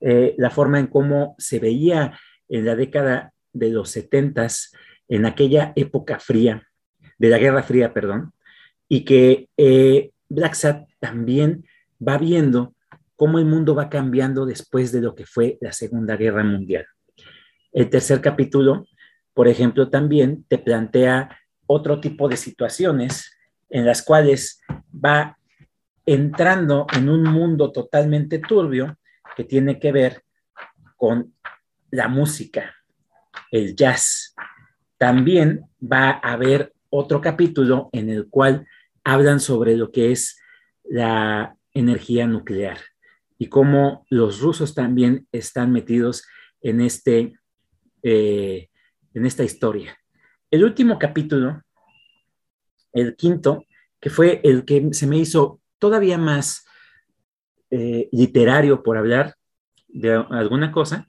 Eh, la forma en cómo se veía en la década de los setentas, en aquella época fría, de la Guerra Fría, perdón, y que eh, Black Sat también va viendo cómo el mundo va cambiando después de lo que fue la Segunda Guerra Mundial. El tercer capítulo, por ejemplo, también te plantea otro tipo de situaciones en las cuales va entrando en un mundo totalmente turbio que tiene que ver con la música, el jazz. También va a haber otro capítulo en el cual hablan sobre lo que es la energía nuclear y cómo los rusos también están metidos en, este, eh, en esta historia. El último capítulo, el quinto, que fue el que se me hizo todavía más eh, literario por hablar de alguna cosa,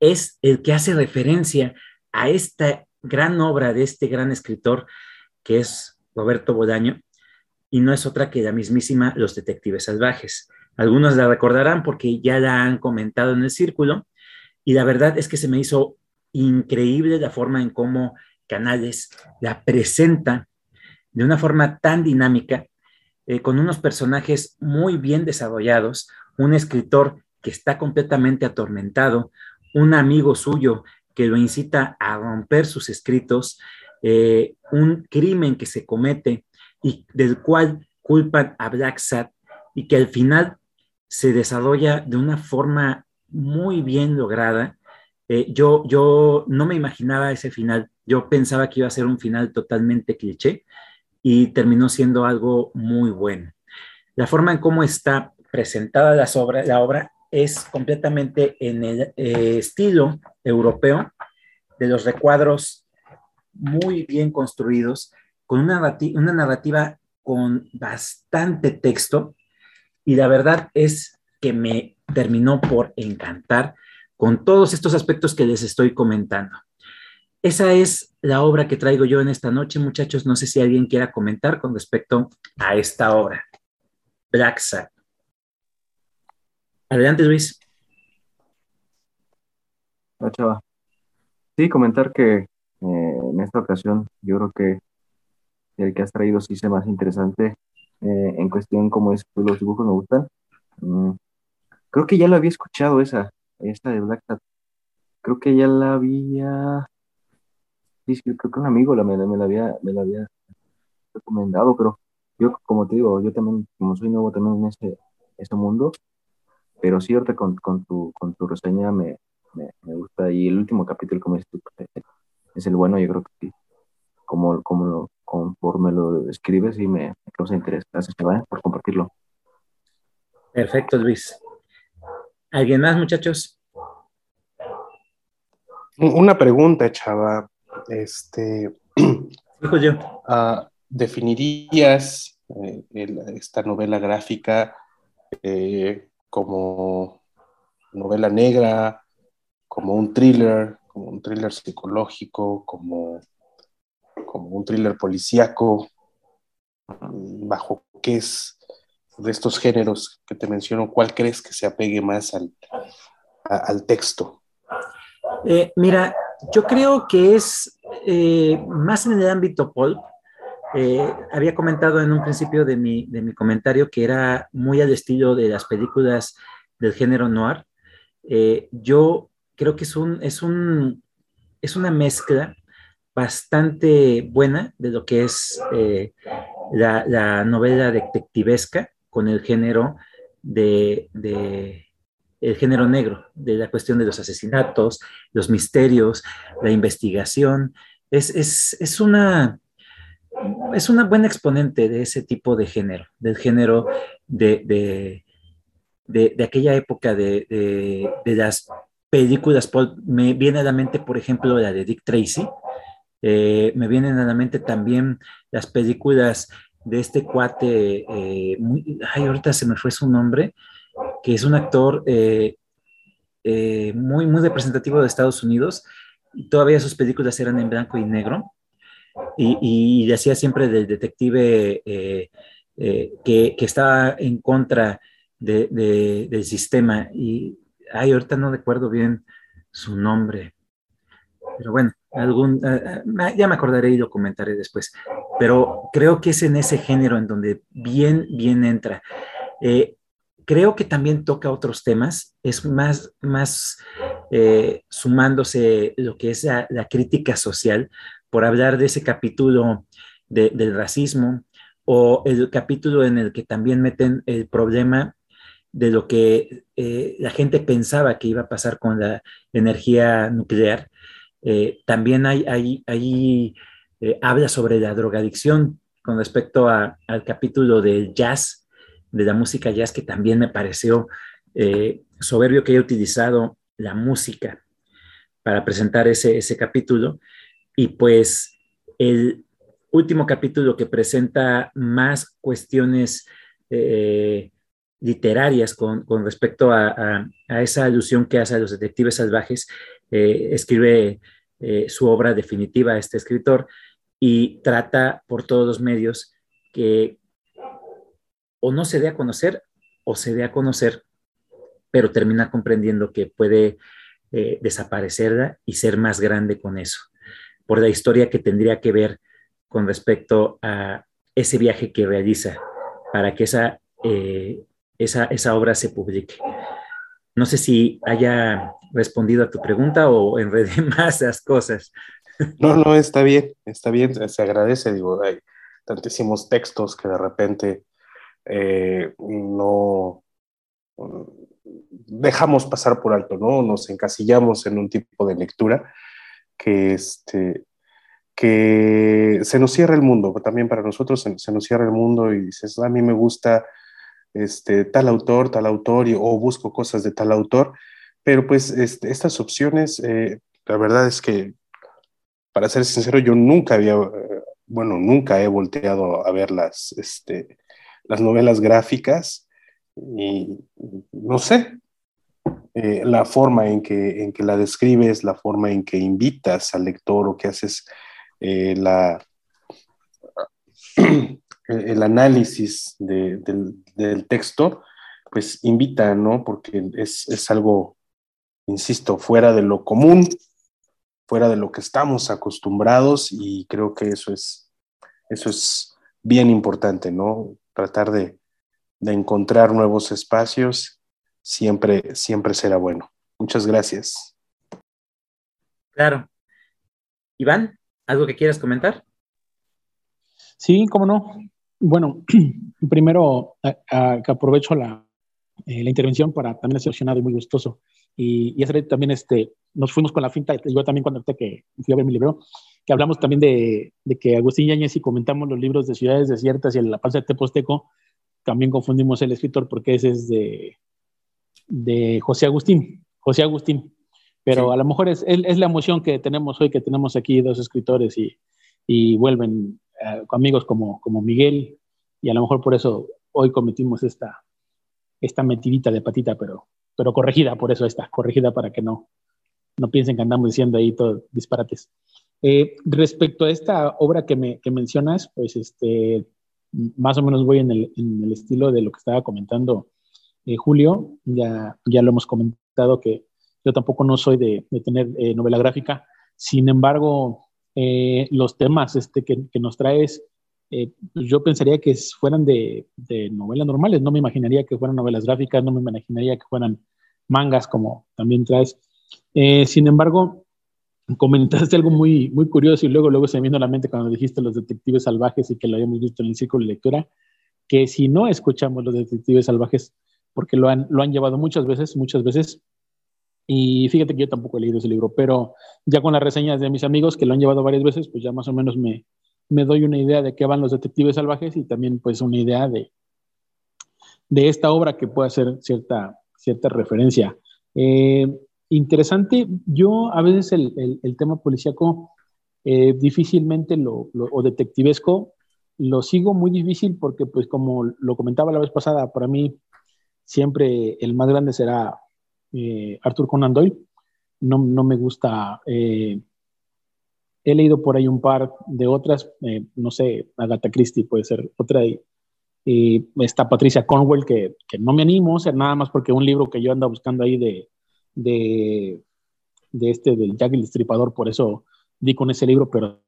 es el que hace referencia a esta gran obra de este gran escritor que es Roberto Bodaño y no es otra que la mismísima Los Detectives Salvajes. Algunos la recordarán porque ya la han comentado en el círculo. Y la verdad es que se me hizo increíble la forma en cómo Canales la presenta de una forma tan dinámica, eh, con unos personajes muy bien desarrollados, un escritor que está completamente atormentado, un amigo suyo que lo incita a romper sus escritos, eh, un crimen que se comete y del cual culpan a Black Sat y que al final se desarrolla de una forma muy bien lograda. Eh, yo, yo no me imaginaba ese final, yo pensaba que iba a ser un final totalmente cliché y terminó siendo algo muy bueno. La forma en cómo está presentada la obra, la obra es completamente en el eh, estilo europeo de los recuadros muy bien construidos, con una, una narrativa con bastante texto y la verdad es que me terminó por encantar con todos estos aspectos que les estoy comentando. Esa es la obra que traigo yo en esta noche, muchachos. No sé si alguien quiera comentar con respecto a esta obra. Black Sat. Adelante, Luis. Hola, Sí, comentar que eh, en esta ocasión yo creo que el que has traído sí se más interesante eh, en cuestión como es pues, los dibujos me gustan. Mm, creo que ya la había escuchado esa, esta de Black Sat. Creo que ya la había sí, creo que un amigo la, me, la había, me la había recomendado, pero yo, como te digo, yo también, como soy nuevo también en ese, ese mundo, pero sí, ahorita con, con, tu, con tu reseña me, me, gusta. Y el último capítulo, como dices es el bueno, yo creo que sí. Como, como lo, conforme lo describes y me, causa interés. Gracias, por compartirlo. Perfecto, Luis. ¿Alguien más, muchachos? Una pregunta, Chava. Este, yo. Uh, ¿Definirías eh, esta novela gráfica eh, como novela negra, como un thriller, como un thriller psicológico, como, como un thriller policíaco? ¿Bajo qué es de estos géneros que te menciono, cuál crees que se apegue más al, al texto? Eh, mira, yo creo que es eh, más en el ámbito pulp. Eh, había comentado en un principio de mi, de mi, comentario que era muy al estilo de las películas del género noir. Yo creo que es, un, es, un, es una mezcla bastante buena de lo que es la, la, novela detectivesca con el género de, de el género negro, de la cuestión de los asesinatos, los misterios, la investigación. Es, es, es, una, es una buena exponente de ese tipo de género, del género de, de, de, aquella época de, de, las películas. Me viene a la mente, por ejemplo, la de Dick Tracy. Eh, me vienen a la mente también las películas de este cuate, eh, ay, ahorita se me fue su nombre, que es un actor eh, muy, muy representativo de Estados Unidos. Todavía sus películas eran en blanco y negro. Y, y hacía siempre del detective que, que, estaba en contra de, del sistema. Y ay, ahorita no recuerdo bien su nombre. Pero bueno, algún, ya me acordaré y lo comentaré después. Pero creo que es en ese género en donde bien, bien entra. Creo que también toca otros temas, es más, más eh, sumándose lo que es la, crítica social, por hablar de ese capítulo del racismo o el capítulo en el que también meten el problema de lo que eh, la gente pensaba que iba a pasar con la energía nuclear. Eh, también hay, hay, hay habla sobre la drogadicción con respecto al capítulo del jazz, de la música jazz que también me pareció eh, soberbio que haya utilizado la música para presentar ese, ese capítulo. Y pues el último capítulo que presenta más cuestiones eh, literarias con, con respecto a, a, esa alusión que hace a los detectives salvajes, eh, escribe su obra definitiva este escritor y trata por todos los medios que o no se dé a conocer o se dé a conocer, pero termina comprendiendo que puede eh, desaparecerla y ser más grande con eso, por la historia que tendría que ver con respecto a ese viaje que realiza para que esa, eh, esa, esa obra se publique. No sé si haya respondido a tu pregunta o enredé más las cosas. No, no, está bien, está bien, se agradece, digo, hay tantísimos textos que de repente eh, no dejamos pasar por alto, ¿no? Nos encasillamos en un tipo de lectura que, este, que se nos cierra el mundo, también para nosotros se, nos cierra el mundo y dices, a mí me gusta este, tal autor, tal autor, o busco cosas de tal autor, pero pues este, estas opciones, eh, la verdad es que, para ser sincero, yo nunca había, eh, bueno, nunca he volteado a ver las, este, las novelas gráficas y no sé, eh, la forma en que, en que la describes, la forma en que invitas al lector o que haces la, el análisis del, texto, pues invita, ¿no? Porque es, es algo insisto, fuera de lo común, fuera de lo que estamos acostumbrados y creo que eso es, eso es bien importante, ¿no? Tratar de, encontrar nuevos espacios siempre, siempre será bueno. Muchas gracias. Claro. Iván, ¿algo que quieras comentar? Sí, cómo no. Bueno, primero que aprovecho la, eh, la, intervención para también ser y muy gustoso y, y también este, nos fuimos con la finta, yo también cuando que fui a ver mi libro, que hablamos también de, de que Agustín Yáñez y comentamos los libros de Ciudades Desiertas y La Paz de Teposteco, también confundimos el escritor porque ese es de, de José Agustín, José Agustín. Pero a lo mejor es, es, la emoción que tenemos hoy, que tenemos aquí dos escritores y, y vuelven eh, amigos como, como Miguel, y a lo mejor por eso hoy cometimos esta, esta metidita de patita, pero pero corregida, por eso está, corregida para que no, no piensen que andamos diciendo ahí todo disparates. Eh, respecto a esta obra que, me, que mencionas, pues este, más o menos voy en el, en el estilo de lo que estaba comentando eh, Julio, ya, ya lo hemos comentado que yo tampoco no soy de, de tener eh, novela gráfica, sin embargo, los temas este, que, que nos traes, pues yo pensaría que fueran de, de novelas normales, no me imaginaría que fueran novelas gráficas, no me imaginaría que fueran mangas, como también traes. Eh, sin embargo, comentaste algo muy, muy curioso y luego, luego se me vino a la mente cuando dijiste los detectives salvajes y que lo habíamos visto en el círculo de lectura, que si no escuchamos los detectives salvajes, porque lo han, lo han llevado muchas veces, muchas veces, y fíjate que yo tampoco he leído ese libro, pero ya con las reseñas de mis amigos que lo han llevado varias veces, pues ya más o menos me, me doy una idea de qué van los detectives salvajes y también pues una idea de, de esta obra que pueda ser cierta, cierta referencia. Eh, interesante, yo a veces el, el, tema policíaco eh, difícilmente lo, o detectivesco lo sigo muy difícil porque pues como lo comentaba la vez pasada, para mí siempre el más grande será eh, Arthur Conan Doyle. No, no me gusta, he leído por ahí un par de otras, no sé, Agatha Christie puede ser otra, y está Patricia Cornwell, que, que, no me animo, o sea, nada más porque un libro que yo ando buscando ahí de, de, de este, del Jack el Destripador, por eso di con ese libro, pero,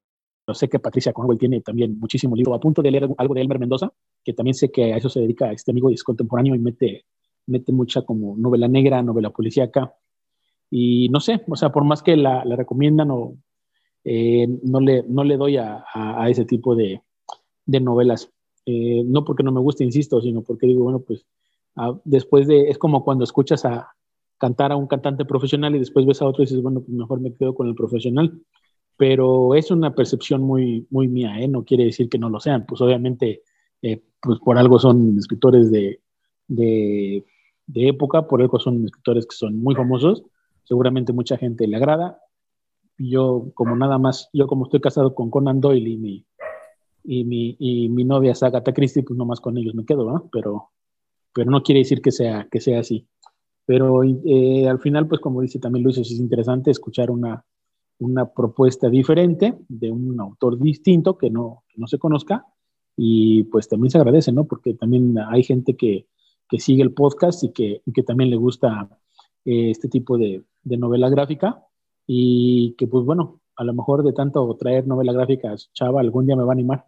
sé que Patricia Cornwell tiene también muchísimo libro. A punto de leer algo de Elmer Mendoza, que también sé que a eso se dedica este amigo y es contemporáneo y mete, mete mucha como novela negra, novela policíaca. Y no sé, o sea, por más que la, recomiendan o eh, no, le, no le doy a, a, ese tipo de, de novelas. Eh, no porque no me guste, insisto, sino porque digo, bueno, pues ah, después de, es como cuando escuchas a cantar a un cantante profesional y después ves a otro y dices, bueno, pues mejor me quedo con el profesional. Pero es una percepción muy, muy mía, ¿eh? no quiere decir que no lo sean, pues obviamente, pues por algo son escritores de, de, de época, por algo son escritores que son muy famosos, seguramente mucha gente le agrada. Yo, como nada más, yo como estoy casado con Conan Doyle y mi, y mi, y mi novia es Agatha Christie, pues nomás con ellos me quedo, ¿no? Pero, pero no quiere decir que sea, que sea así. Pero eh, al final, pues como dice también Luis, es interesante escuchar una, una propuesta diferente de un autor distinto que no, que no se conozca y pues también se agradece, ¿no? Porque también hay gente que, que sigue el podcast y que, que también le gusta eh, este tipo de, de novela gráfica y que pues bueno, a lo mejor de tanto traer novela gráfica, Chava algún día me va a animar.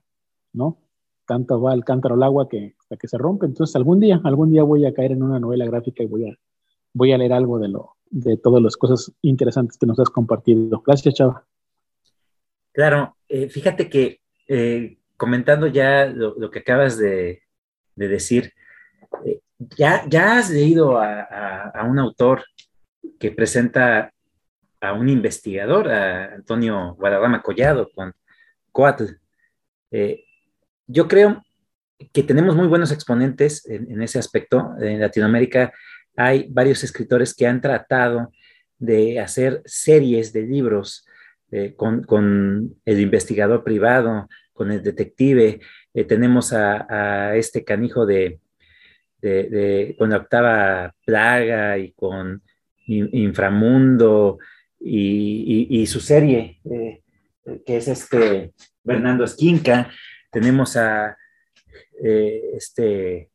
¿no? Tanto va el cántaro al agua que hasta que se rompe. Entonces algún día, algún día voy a caer en una novela gráfica y voy a, voy a leer algo de lo, de todas las cosas interesantes que nos has compartido. Gracias, Chava. Claro, eh, fíjate que eh, comentando ya lo, que acabas de, decir, eh, ya, ya has leído a, un autor que presenta a un investigador, a Antonio Guadarrama Collado, con Coatl. yo creo que tenemos muy buenos exponentes en, ese aspecto. En Latinoamérica hay varios escritores que han tratado de hacer series de libros eh, con, el investigador privado, con el detective. Eh, tenemos a, este canijo de, con la octava plaga y con Inframundo y, su serie, eh, que es este Fernando Esquinca. Tenemos a este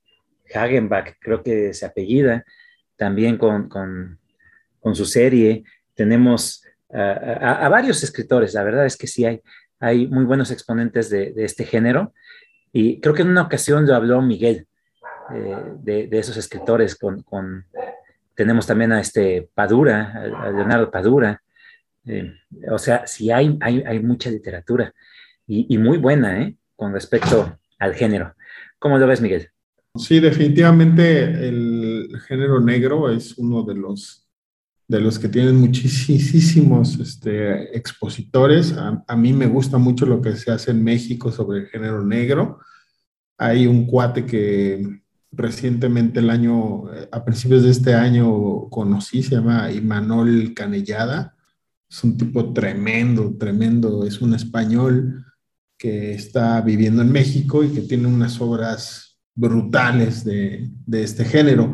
Hagenbach, creo que se apellida, también con, su serie. Tenemos a, varios escritores, la verdad es que sí hay, hay muy buenos exponentes de, este género. Y creo que en una ocasión lo habló Miguel eh, de, esos escritores con, tenemos también a este Padura, a Leonardo Padura. Eh, o sea, sí hay, hay, mucha literatura y, y, muy buena ¿eh? con respecto al género. ¿Cómo lo ves, Miguel? Sí, definitivamente el género negro es uno de los, de los que tienen muchísimos este, expositores. A, mí me gusta mucho lo que se hace en México sobre el género negro. Hay un cuate que recientemente el año, a principios de este año conocí, se llama Imanol Canellada. Es un tipo tremendo, tremendo. Es un español que está viviendo en México y que tiene unas obras brutales de, este género.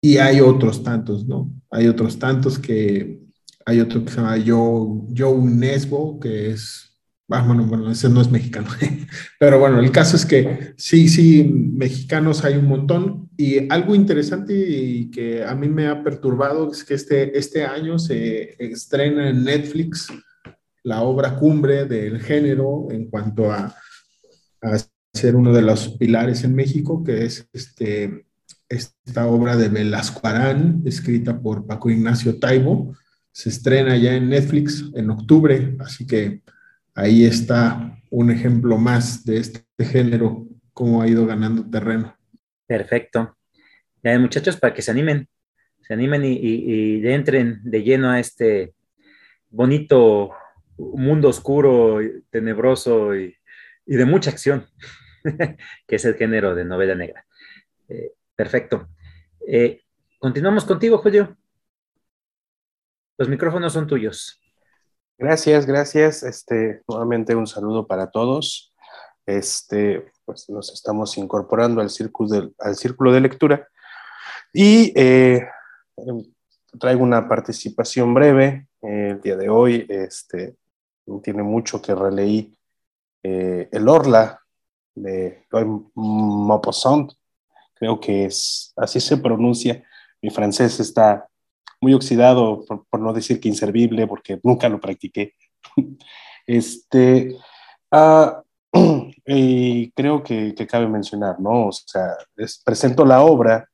Y hay otros tantos, ¿no? Hay otros tantos que, hay otro que se llama Joe, Joe Nesbo, que es, ah, bueno, bueno, ese no es mexicano, pero bueno, el caso es que sí, sí, mexicanos hay un montón. Y algo interesante y que a mí me ha perturbado es que este, este año se estrena en Netflix la obra cumbre del género en cuanto a, ser uno de los pilares en México, que es este, esta obra de Velasco Arán, escrita por Paco Ignacio Taibo. Se estrena ya en Netflix en octubre, así que ahí está un ejemplo más de este género, cómo ha ido ganando terreno. Perfecto. Ya, muchachos, para que se animen, se animen y, y, y entren de lleno a este bonito mundo oscuro, tenebroso y, de mucha acción, que es el género de novela negra. Eh, perfecto. Eh, continuamos contigo, Julio. Los micrófonos son tuyos. Gracias, gracias. Este, nuevamente un saludo para todos. Este, pues nos estamos incorporando al círculo de, al círculo de lectura y eh, traigo una participación breve el día de hoy. Este, tiene mucho que releí eh, El Orla de Maupassant, creo que es, así se pronuncia. Mi francés está muy oxidado, por, no decir que inservible, porque nunca lo practiqué. este, ah, y creo que, cabe mencionar, ¿no? O sea, presento la obra,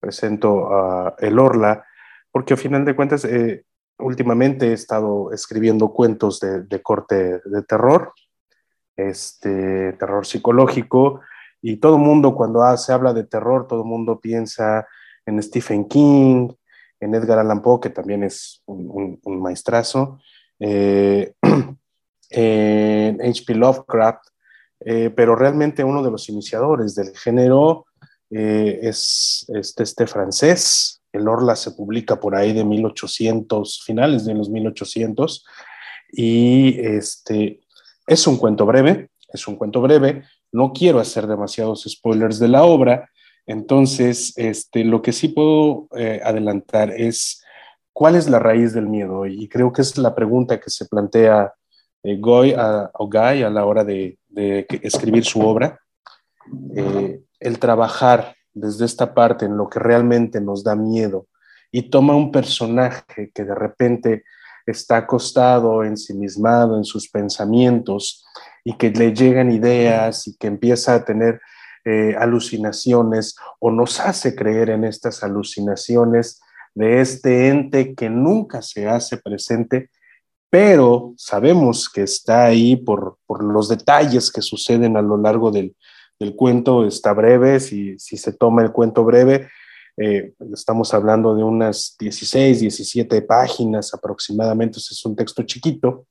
presento a El Orla, porque al final de cuentas eh, últimamente he estado escribiendo cuentos de, corte de terror, este, terror psicológico, y todo mundo cuando se habla de terror, todo mundo piensa en Stephen King, en Edgar Allan Poe, que también es un, maestrazo, eh, en H.P. Lovecraft, eh, pero realmente uno de los iniciadores del género eh, es este, este francés, el Orla se publica por ahí de 1800, finales de los 1800, y este, es un cuento breve, es un cuento breve, no quiero hacer demasiados spoilers de la obra, entonces este, lo que sí puedo eh, adelantar es cuál es la raíz del miedo, y creo que es la pregunta que se plantea eh, Goy a, Guy a la hora de, escribir su obra. Eh, el trabajar desde esta parte en lo que realmente nos da miedo y toma un personaje que de repente está acostado, ensimismado en sus pensamientos y que le llegan ideas y que empieza a tener eh, alucinaciones o nos hace creer en estas alucinaciones de este ente que nunca se hace presente pero sabemos que está ahí por, los detalles que suceden a lo largo del, cuento, está breve, si, si, se toma el cuento breve, eh, estamos hablando de unas 16, 17 páginas aproximadamente, es un texto chiquito.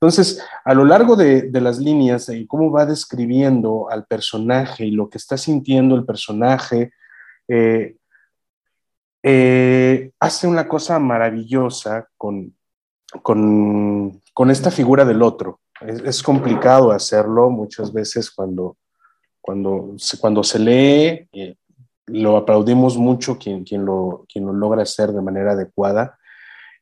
Entonces, a lo largo de, las líneas y cómo va describiendo al personaje y lo que está sintiendo el personaje, eh, eh, hace una cosa maravillosa con, con, esta figura del otro. Es, complicado hacerlo muchas veces cuando, cuando, cuando se lee, eh, lo aplaudimos mucho quien, quien, lo, quien lo logra hacer de manera adecuada.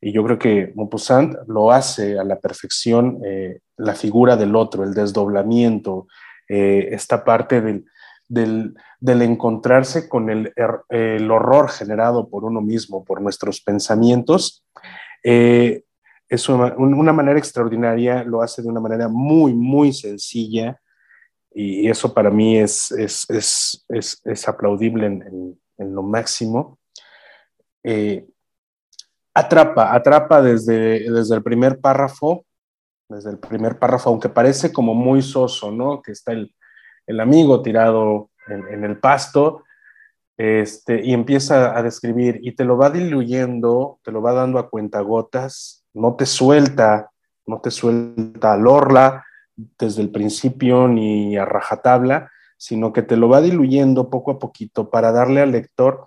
Y yo creo que Maupassant lo hace a la perfección, eh, la figura del otro, el desdoblamiento, eh, esta parte del, del, encontrarse con el, el, horror generado por uno mismo, por nuestros pensamientos. Eh, es una, manera extraordinaria, lo hace de una manera muy, muy sencilla y eso para mí es, es, es, es aplaudible en, en, lo máximo. Atrapa, atrapa desde, desde el primer párrafo, desde el primer párrafo, aunque parece como muy soso, ¿no? Que está el, el amigo tirado en, el pasto, este, y empieza a describir, y te lo va diluyendo, te lo va dando a cuentagotas, no te suelta, no te suelta al orla desde el principio ni a rajatabla, sino que te lo va diluyendo poco a poquito para darle al lector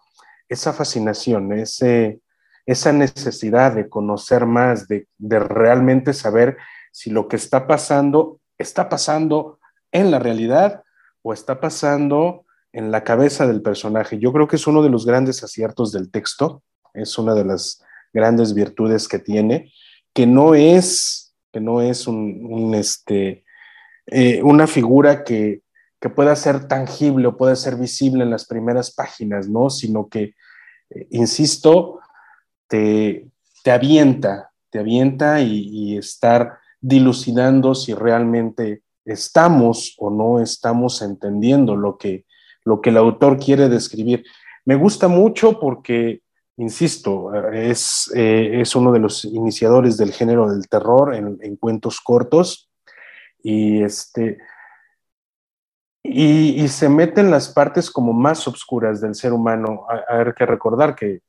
esa fascinación, ese, esa necesidad de conocer más, de, de realmente saber si lo que está pasando está pasando en la realidad o está pasando en la cabeza del personaje. Yo creo que es uno de los grandes aciertos del texto, es una de las grandes virtudes que tiene, que no es, que no es un, este, eh, una figura que, que, pueda ser tangible o pueda ser visible en las primeras páginas, ¿no? Sino que, eh, insisto, te, te, avienta, te avienta y, y estar dilucidando si realmente estamos o no estamos entendiendo lo que, lo que el autor quiere describir. Me gusta mucho porque insisto, es, eh, es uno de los iniciadores del género del terror en, cuentos cortos y, este, y, se mete en las partes como más oscuras del ser humano. Hay que recordar que,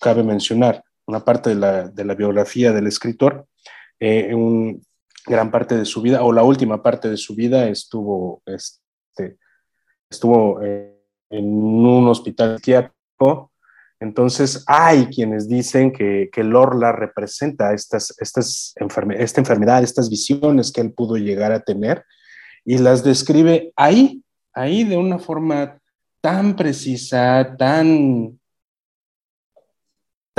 cabe mencionar, una parte de la, de la biografía del escritor, eh, gran parte de su vida, o la última parte de su vida, estuvo, este, estuvo eh, en un hospital psiquiátrico. Entonces, hay quienes dicen que, que Lorla representa estas, estas esta enfermedad, estas visiones que él pudo llegar a tener y las describe ahí, ahí de una forma tan precisa, tan,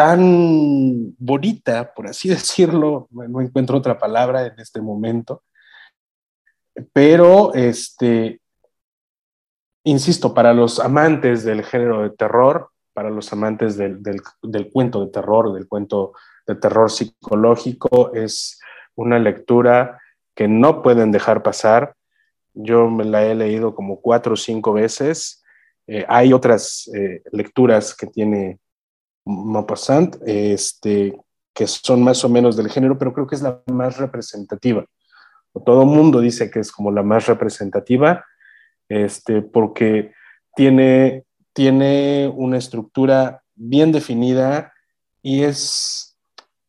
tan bonita, por así decirlo, no encuentro otra palabra en este momento, pero este, insisto, para los amantes del género de terror, para los amantes del, del, cuento de terror, del cuento de terror psicológico. Es una lectura que no pueden dejar pasar. Yo me la he leído como cuatro o cinco veces. Eh, hay otras eh, lecturas que tiene Maupassant, este, que son más o menos del género, pero creo que es la más representativa. Todo mundo dice que es como la más representativa, este, porque tiene tiene una estructura bien definida y es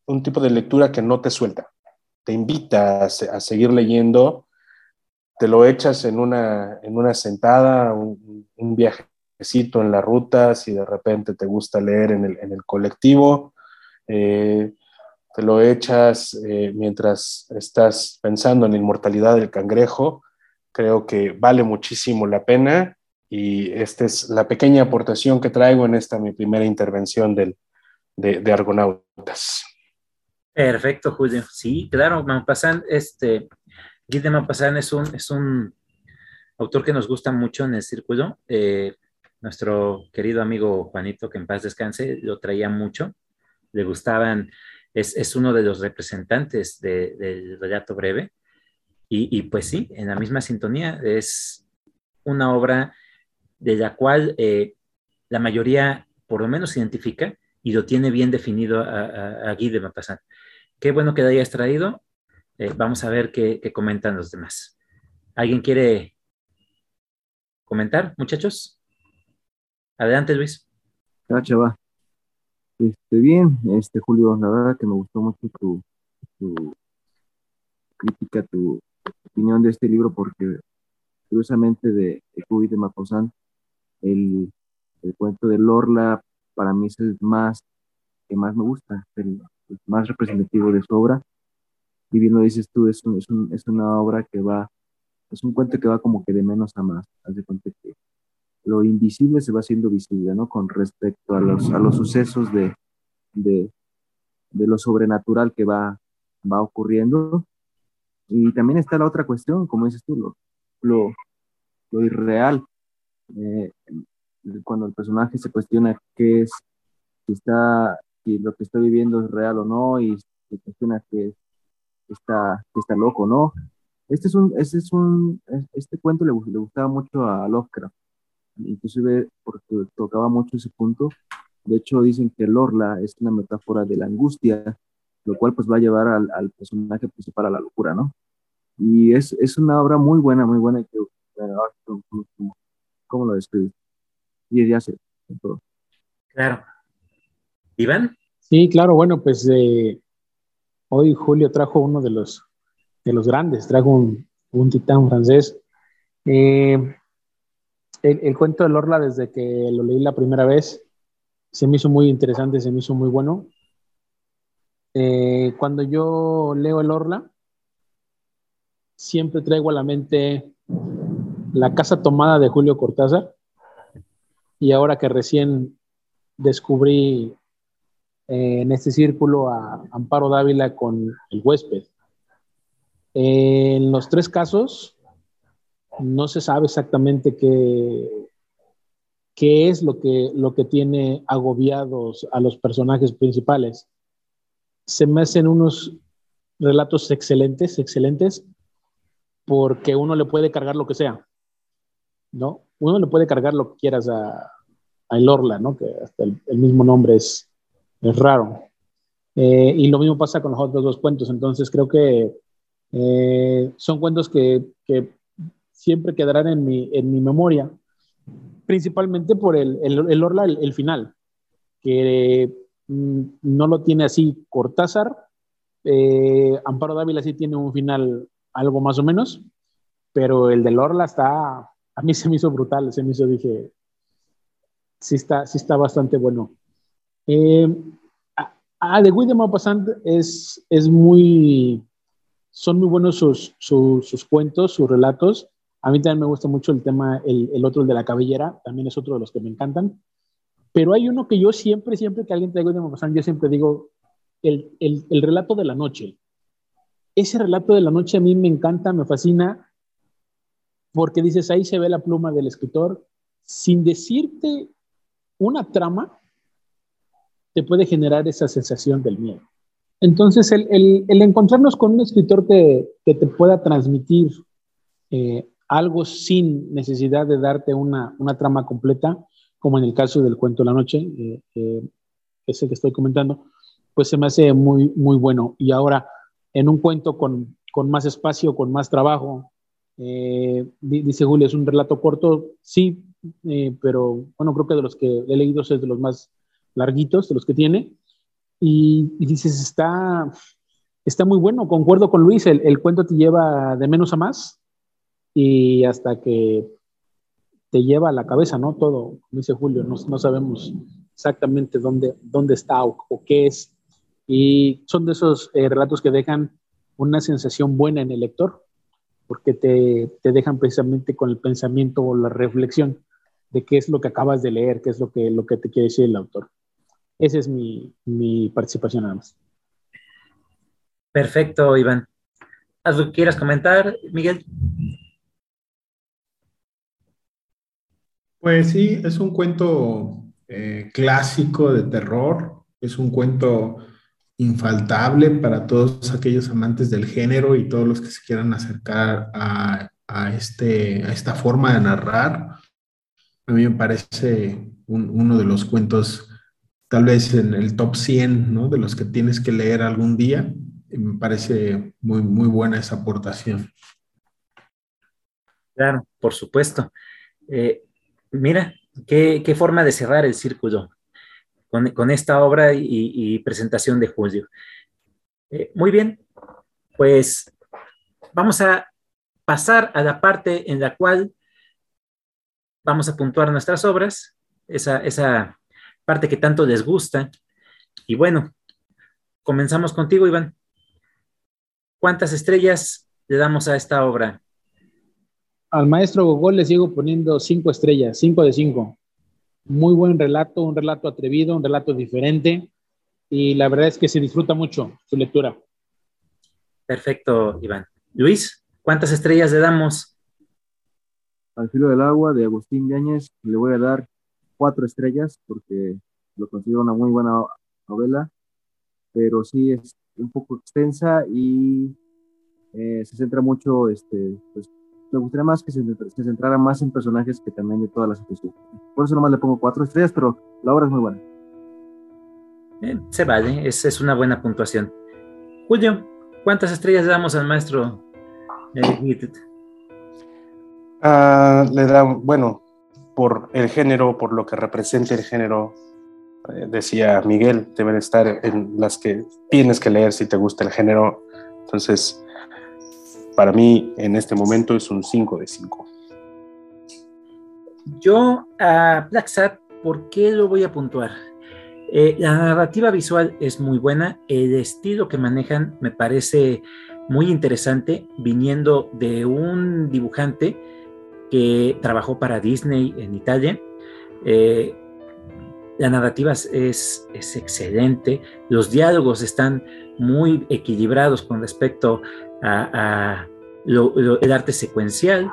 un tipo de lectura que no te suelta. Te invita a, seguir leyendo, te lo echas en una, en una sentada, un, viajecito en la ruta, si de repente te gusta leer en el, colectivo, eh, te lo echas eh, mientras estás pensando en la inmortalidad del cangrejo. Creo que vale muchísimo la pena y esta es la pequeña aportación que traigo en esta mi primera intervención del, de, Argonautas. Perfecto, Julio. Sí, claro, Maupassant, este, Guy de es un, es un autor que nos gusta mucho en el círculo. Eh, nuestro querido amigo Juanito, que en paz descanse, lo traía mucho. Le gustaban, es, es uno de los representantes del relato breve. Y, y, pues sí, en la misma sintonía, es una obra de la cual eh, la mayoría por lo menos identifica y lo tiene bien definido a, Guy de Maupassant. qué bueno que lo hayas traído. Eh, vamos a ver qué, comentan los demás. ¿Alguien quiere comentar, muchachos? Adelante, Luis. Gracias, va. Este, bien, este, Julio, la verdad que me gustó mucho tu, crítica, tu opinión de este libro, porque curiosamente de, de de Maposan, el, el cuento de Lorla para mí es el más que más me gusta, el, más representativo de su obra. Y bien lo dices tú, es, es, es, una obra que va, es un cuento que va como que de menos a más. Haz de cuenta que lo invisible se va haciendo visible, ¿no? Con respecto a los, a los sucesos de, de, lo sobrenatural que va, va ocurriendo. Y también está la otra cuestión, como dices tú, lo, lo, lo irreal. Eh, cuando el personaje se cuestiona qué es, si está, si lo que está viviendo es real o no, y se cuestiona que está, que está loco, ¿no? Este es un, este es un, este cuento le, le gustaba mucho a Lovecraft, inclusive porque tocaba mucho ese punto. De hecho, dicen que Lorla es una metáfora de la angustia, lo cual pues va a llevar al, al personaje principal a la locura, ¿no? Y es, es una obra muy buena, muy buena. Que, ¿Cómo lo describes? Y ya sé. Claro. Iván. Sí, claro, bueno, pues eh, hoy Julio trajo uno de los, de los grandes, trajo un, un titán francés. Eh, el, cuento de Lorla, desde que lo leí la primera vez, se me hizo muy interesante, se me hizo muy bueno. Eh, cuando yo leo el Orla, siempre traigo a la mente la casa tomada de Julio Cortázar. Y ahora que recién descubrí eh, en este círculo a Amparo Dávila con el huésped. en los tres casos, no se sabe exactamente qué, qué es lo que, lo que tiene agobiados a los personajes principales. Se me hacen unos relatos excelentes, excelentes, porque uno le puede cargar lo que sea, ¿no? Uno le puede cargar lo que quieras a, a El Orla, ¿no? Que hasta el, mismo nombre es, es raro. Eh, y lo mismo pasa con los otros dos cuentos, entonces creo que eh, son cuentos que, que, siempre quedarán en mi, en mi memoria, principalmente por el, el, Orla, el, final, que mm, no lo tiene así Cortázar, eh, Amparo Dávila sí tiene un final algo más o menos, pero el del Orla está, a mí se me hizo brutal, se me hizo, dije, sí está, sí está bastante bueno. Eh, a, The Guy de Maupassant es, es muy, son muy buenos sus, sus, cuentos, sus relatos. A mí también me gusta mucho el tema, el, el, otro, el de la cabellera, también es otro de los que me encantan. Pero hay uno que yo siempre, siempre que alguien te de yo siempre digo, el, el, el relato de la noche ese relato de la noche a mí me encanta, me fascina, porque dices, ahí se ve la pluma del escritor, sin decirte una trama, te puede generar esa sensación del miedo. Entonces, el, encontrarnos con un escritor que, te pueda transmitir eh, algo sin necesidad de darte una, trama completa, como en el caso del cuento de la noche, eh, eh, ese que estoy comentando, pues se me hace muy, muy bueno. Y ahora, en un cuento con, con más espacio, con más trabajo. Eh, dice Julio, es un relato corto, sí, eh, pero bueno, creo que de los que he leído es de los más larguitos, de los que tiene. Y, dices, está, está muy bueno, concuerdo con Luis, el, el, cuento te lleva de menos a más y hasta que te lleva a la cabeza, ¿no? Todo, como dice Julio, no, no sabemos exactamente dónde, dónde está o, o qué es y son de esos eh, relatos que dejan una sensación buena en el lector, porque te, te, dejan precisamente con el pensamiento o la reflexión de qué es lo que acabas de leer, qué es lo que, lo que te quiere decir el autor. Esa es mi, mi participación nada más. Perfecto, Iván. ¿Algo quieras comentar, Miguel? Pues sí, es un cuento eh, clásico de terror, es un cuento infaltable para todos aquellos amantes del género y todos los que se quieran acercar a, este, a esta forma de narrar. A mí me parece uno de los cuentos, tal vez en el top 100, ¿no? De los que tienes que leer algún día. me parece muy, muy buena esa aportación. Claro, por supuesto. Eh, mira, qué, forma de cerrar el círculo con, esta obra y, presentación de Julio. Eh, muy bien, pues vamos a pasar a la parte en la cual vamos a puntuar nuestras obras, esa, esa parte que tanto les gusta. Y bueno, comenzamos contigo, Iván. ¿Cuántas estrellas le damos a esta obra? Al maestro Gogol le sigo poniendo cinco estrellas, cinco de cinco. Muy buen relato, un relato atrevido, un relato diferente y la verdad es que se disfruta mucho su lectura. Perfecto, Iván. Luis, ¿cuántas estrellas le damos? Al filo del agua de Agustín Yáñez le voy a dar cuatro estrellas porque lo considero una muy buena novela, pero sí es un poco extensa y eh, se centra mucho, este, pues, me gustaría más que se, centrara más en personajes que también de todas las especies. Por eso nomás le pongo cuatro estrellas, pero la obra es muy buena. se vale, es, es una buena puntuación. Julio, ¿cuántas estrellas le damos al maestro eh, ah, le da, bueno, por el género, por lo que representa el género, eh, decía Miguel, deben estar en las que tienes que leer si te gusta el género. Entonces, para mí en este momento es un 5 de 5. Yo a Black Sat, ¿por qué lo voy a puntuar? Eh, la narrativa visual es muy buena, el estilo que manejan me parece muy interesante, viniendo de un dibujante que trabajó para Disney en Italia. Eh, la narrativa es, excelente, los diálogos están muy equilibrados con respecto el arte secuencial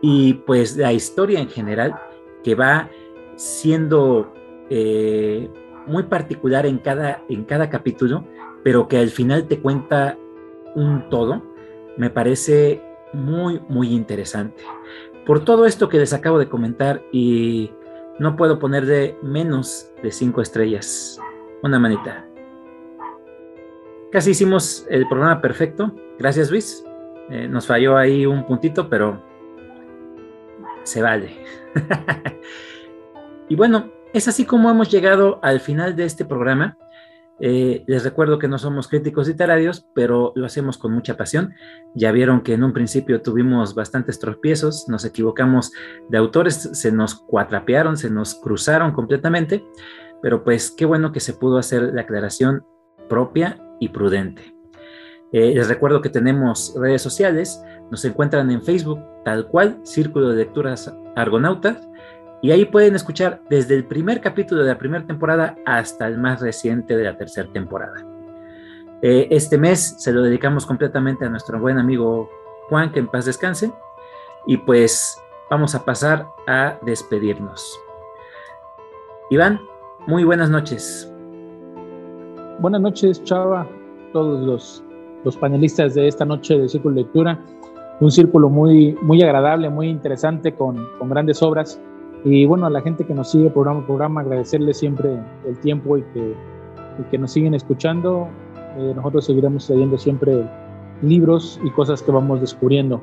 y pues la historia en general que va siendo eh, muy particular en cada, en cada capítulo, pero que al final te cuenta un todo, me parece muy, muy interesante. Por todo esto que les acabo de comentar y no puedo poner de menos de cinco estrellas. Una manita. Casi hicimos el programa perfecto. Gracias, Luis. Eh, nos falló ahí un puntito, pero se vale. y bueno, es así como hemos llegado al final de este programa. Eh, les recuerdo que no somos críticos literarios, pero lo hacemos con mucha pasión. Ya vieron que en un principio tuvimos bastantes tropiezos, nos equivocamos de autores, se nos cuatrapearon, se nos cruzaron completamente, pero pues qué bueno que se pudo hacer la aclaración propia y prudente. Eh, les recuerdo que tenemos redes sociales, nos encuentran en Facebook, tal cual, Círculo de Lecturas Argonautas, y ahí pueden escuchar desde el primer capítulo de la primera temporada hasta el más reciente de la tercera temporada. Eh, este mes se lo dedicamos completamente a nuestro buen amigo Juan, que en paz descanse. Y pues vamos a pasar a despedirnos. Iván, muy buenas noches. Buenas noches, Chava, todos los, los panelistas de esta noche de Círculo de Lectura. Un círculo muy, muy agradable, muy interesante, con, con grandes obras y bueno, a la gente que nos sigue programa programa, agradecerle siempre el tiempo y que, que nos siguen escuchando. Eh, nosotros seguiremos leyendo siempre libros y cosas que vamos descubriendo.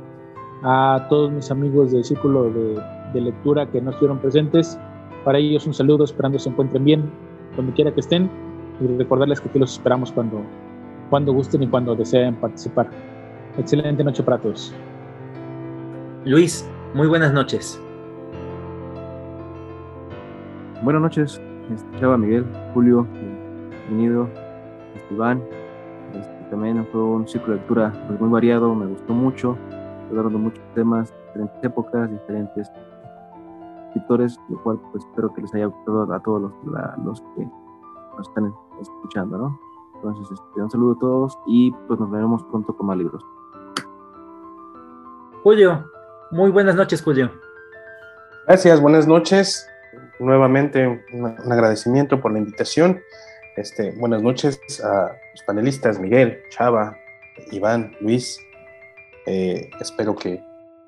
A todos mis amigos del círculo de, de lectura que no estuvieron presentes, para ellos un saludo, esperando se encuentren bien, donde quiera que estén, y recordarles que aquí los esperamos cuando, cuando gusten y cuando deseen participar. Excelente noche para todos. Luis, muy buenas noches. Buenas noches, este, Chava, Miguel, Julio, bienvenido, este, Iván. Este, también fue un ciclo de lectura pues, muy variado, me gustó mucho, hablaron de muchos temas, diferentes épocas, diferentes escritores, lo cual pues espero que les haya gustado a todos los, los que nos están escuchando, ¿no? Entonces, este, un saludo a todos y pues nos veremos pronto con más libros. Julio, muy buenas noches, Julio. Gracias, buenas noches nuevamente un, agradecimiento por la invitación. Este, buenas noches a los panelistas Miguel, Chava, Iván, Luis. Eh, espero que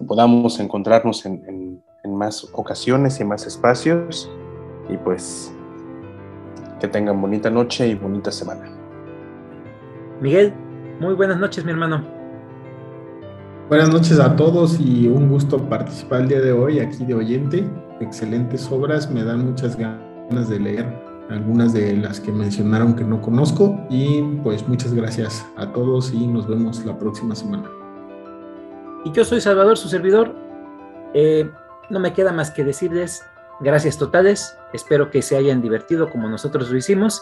podamos encontrarnos en, más ocasiones y más espacios. Y pues que tengan bonita noche y bonita semana. Miguel, Muy buenas noches, mi hermano. Buenas noches a todos y un gusto participar el día de hoy aquí de oyente. Excelentes obras, me dan muchas ganas de leer algunas de las que mencionaron que no conozco y pues muchas gracias a todos y nos vemos la próxima semana. Y yo soy Salvador, su servidor. Eh, no me queda más que decirles gracias totales. Espero que se hayan divertido como nosotros lo hicimos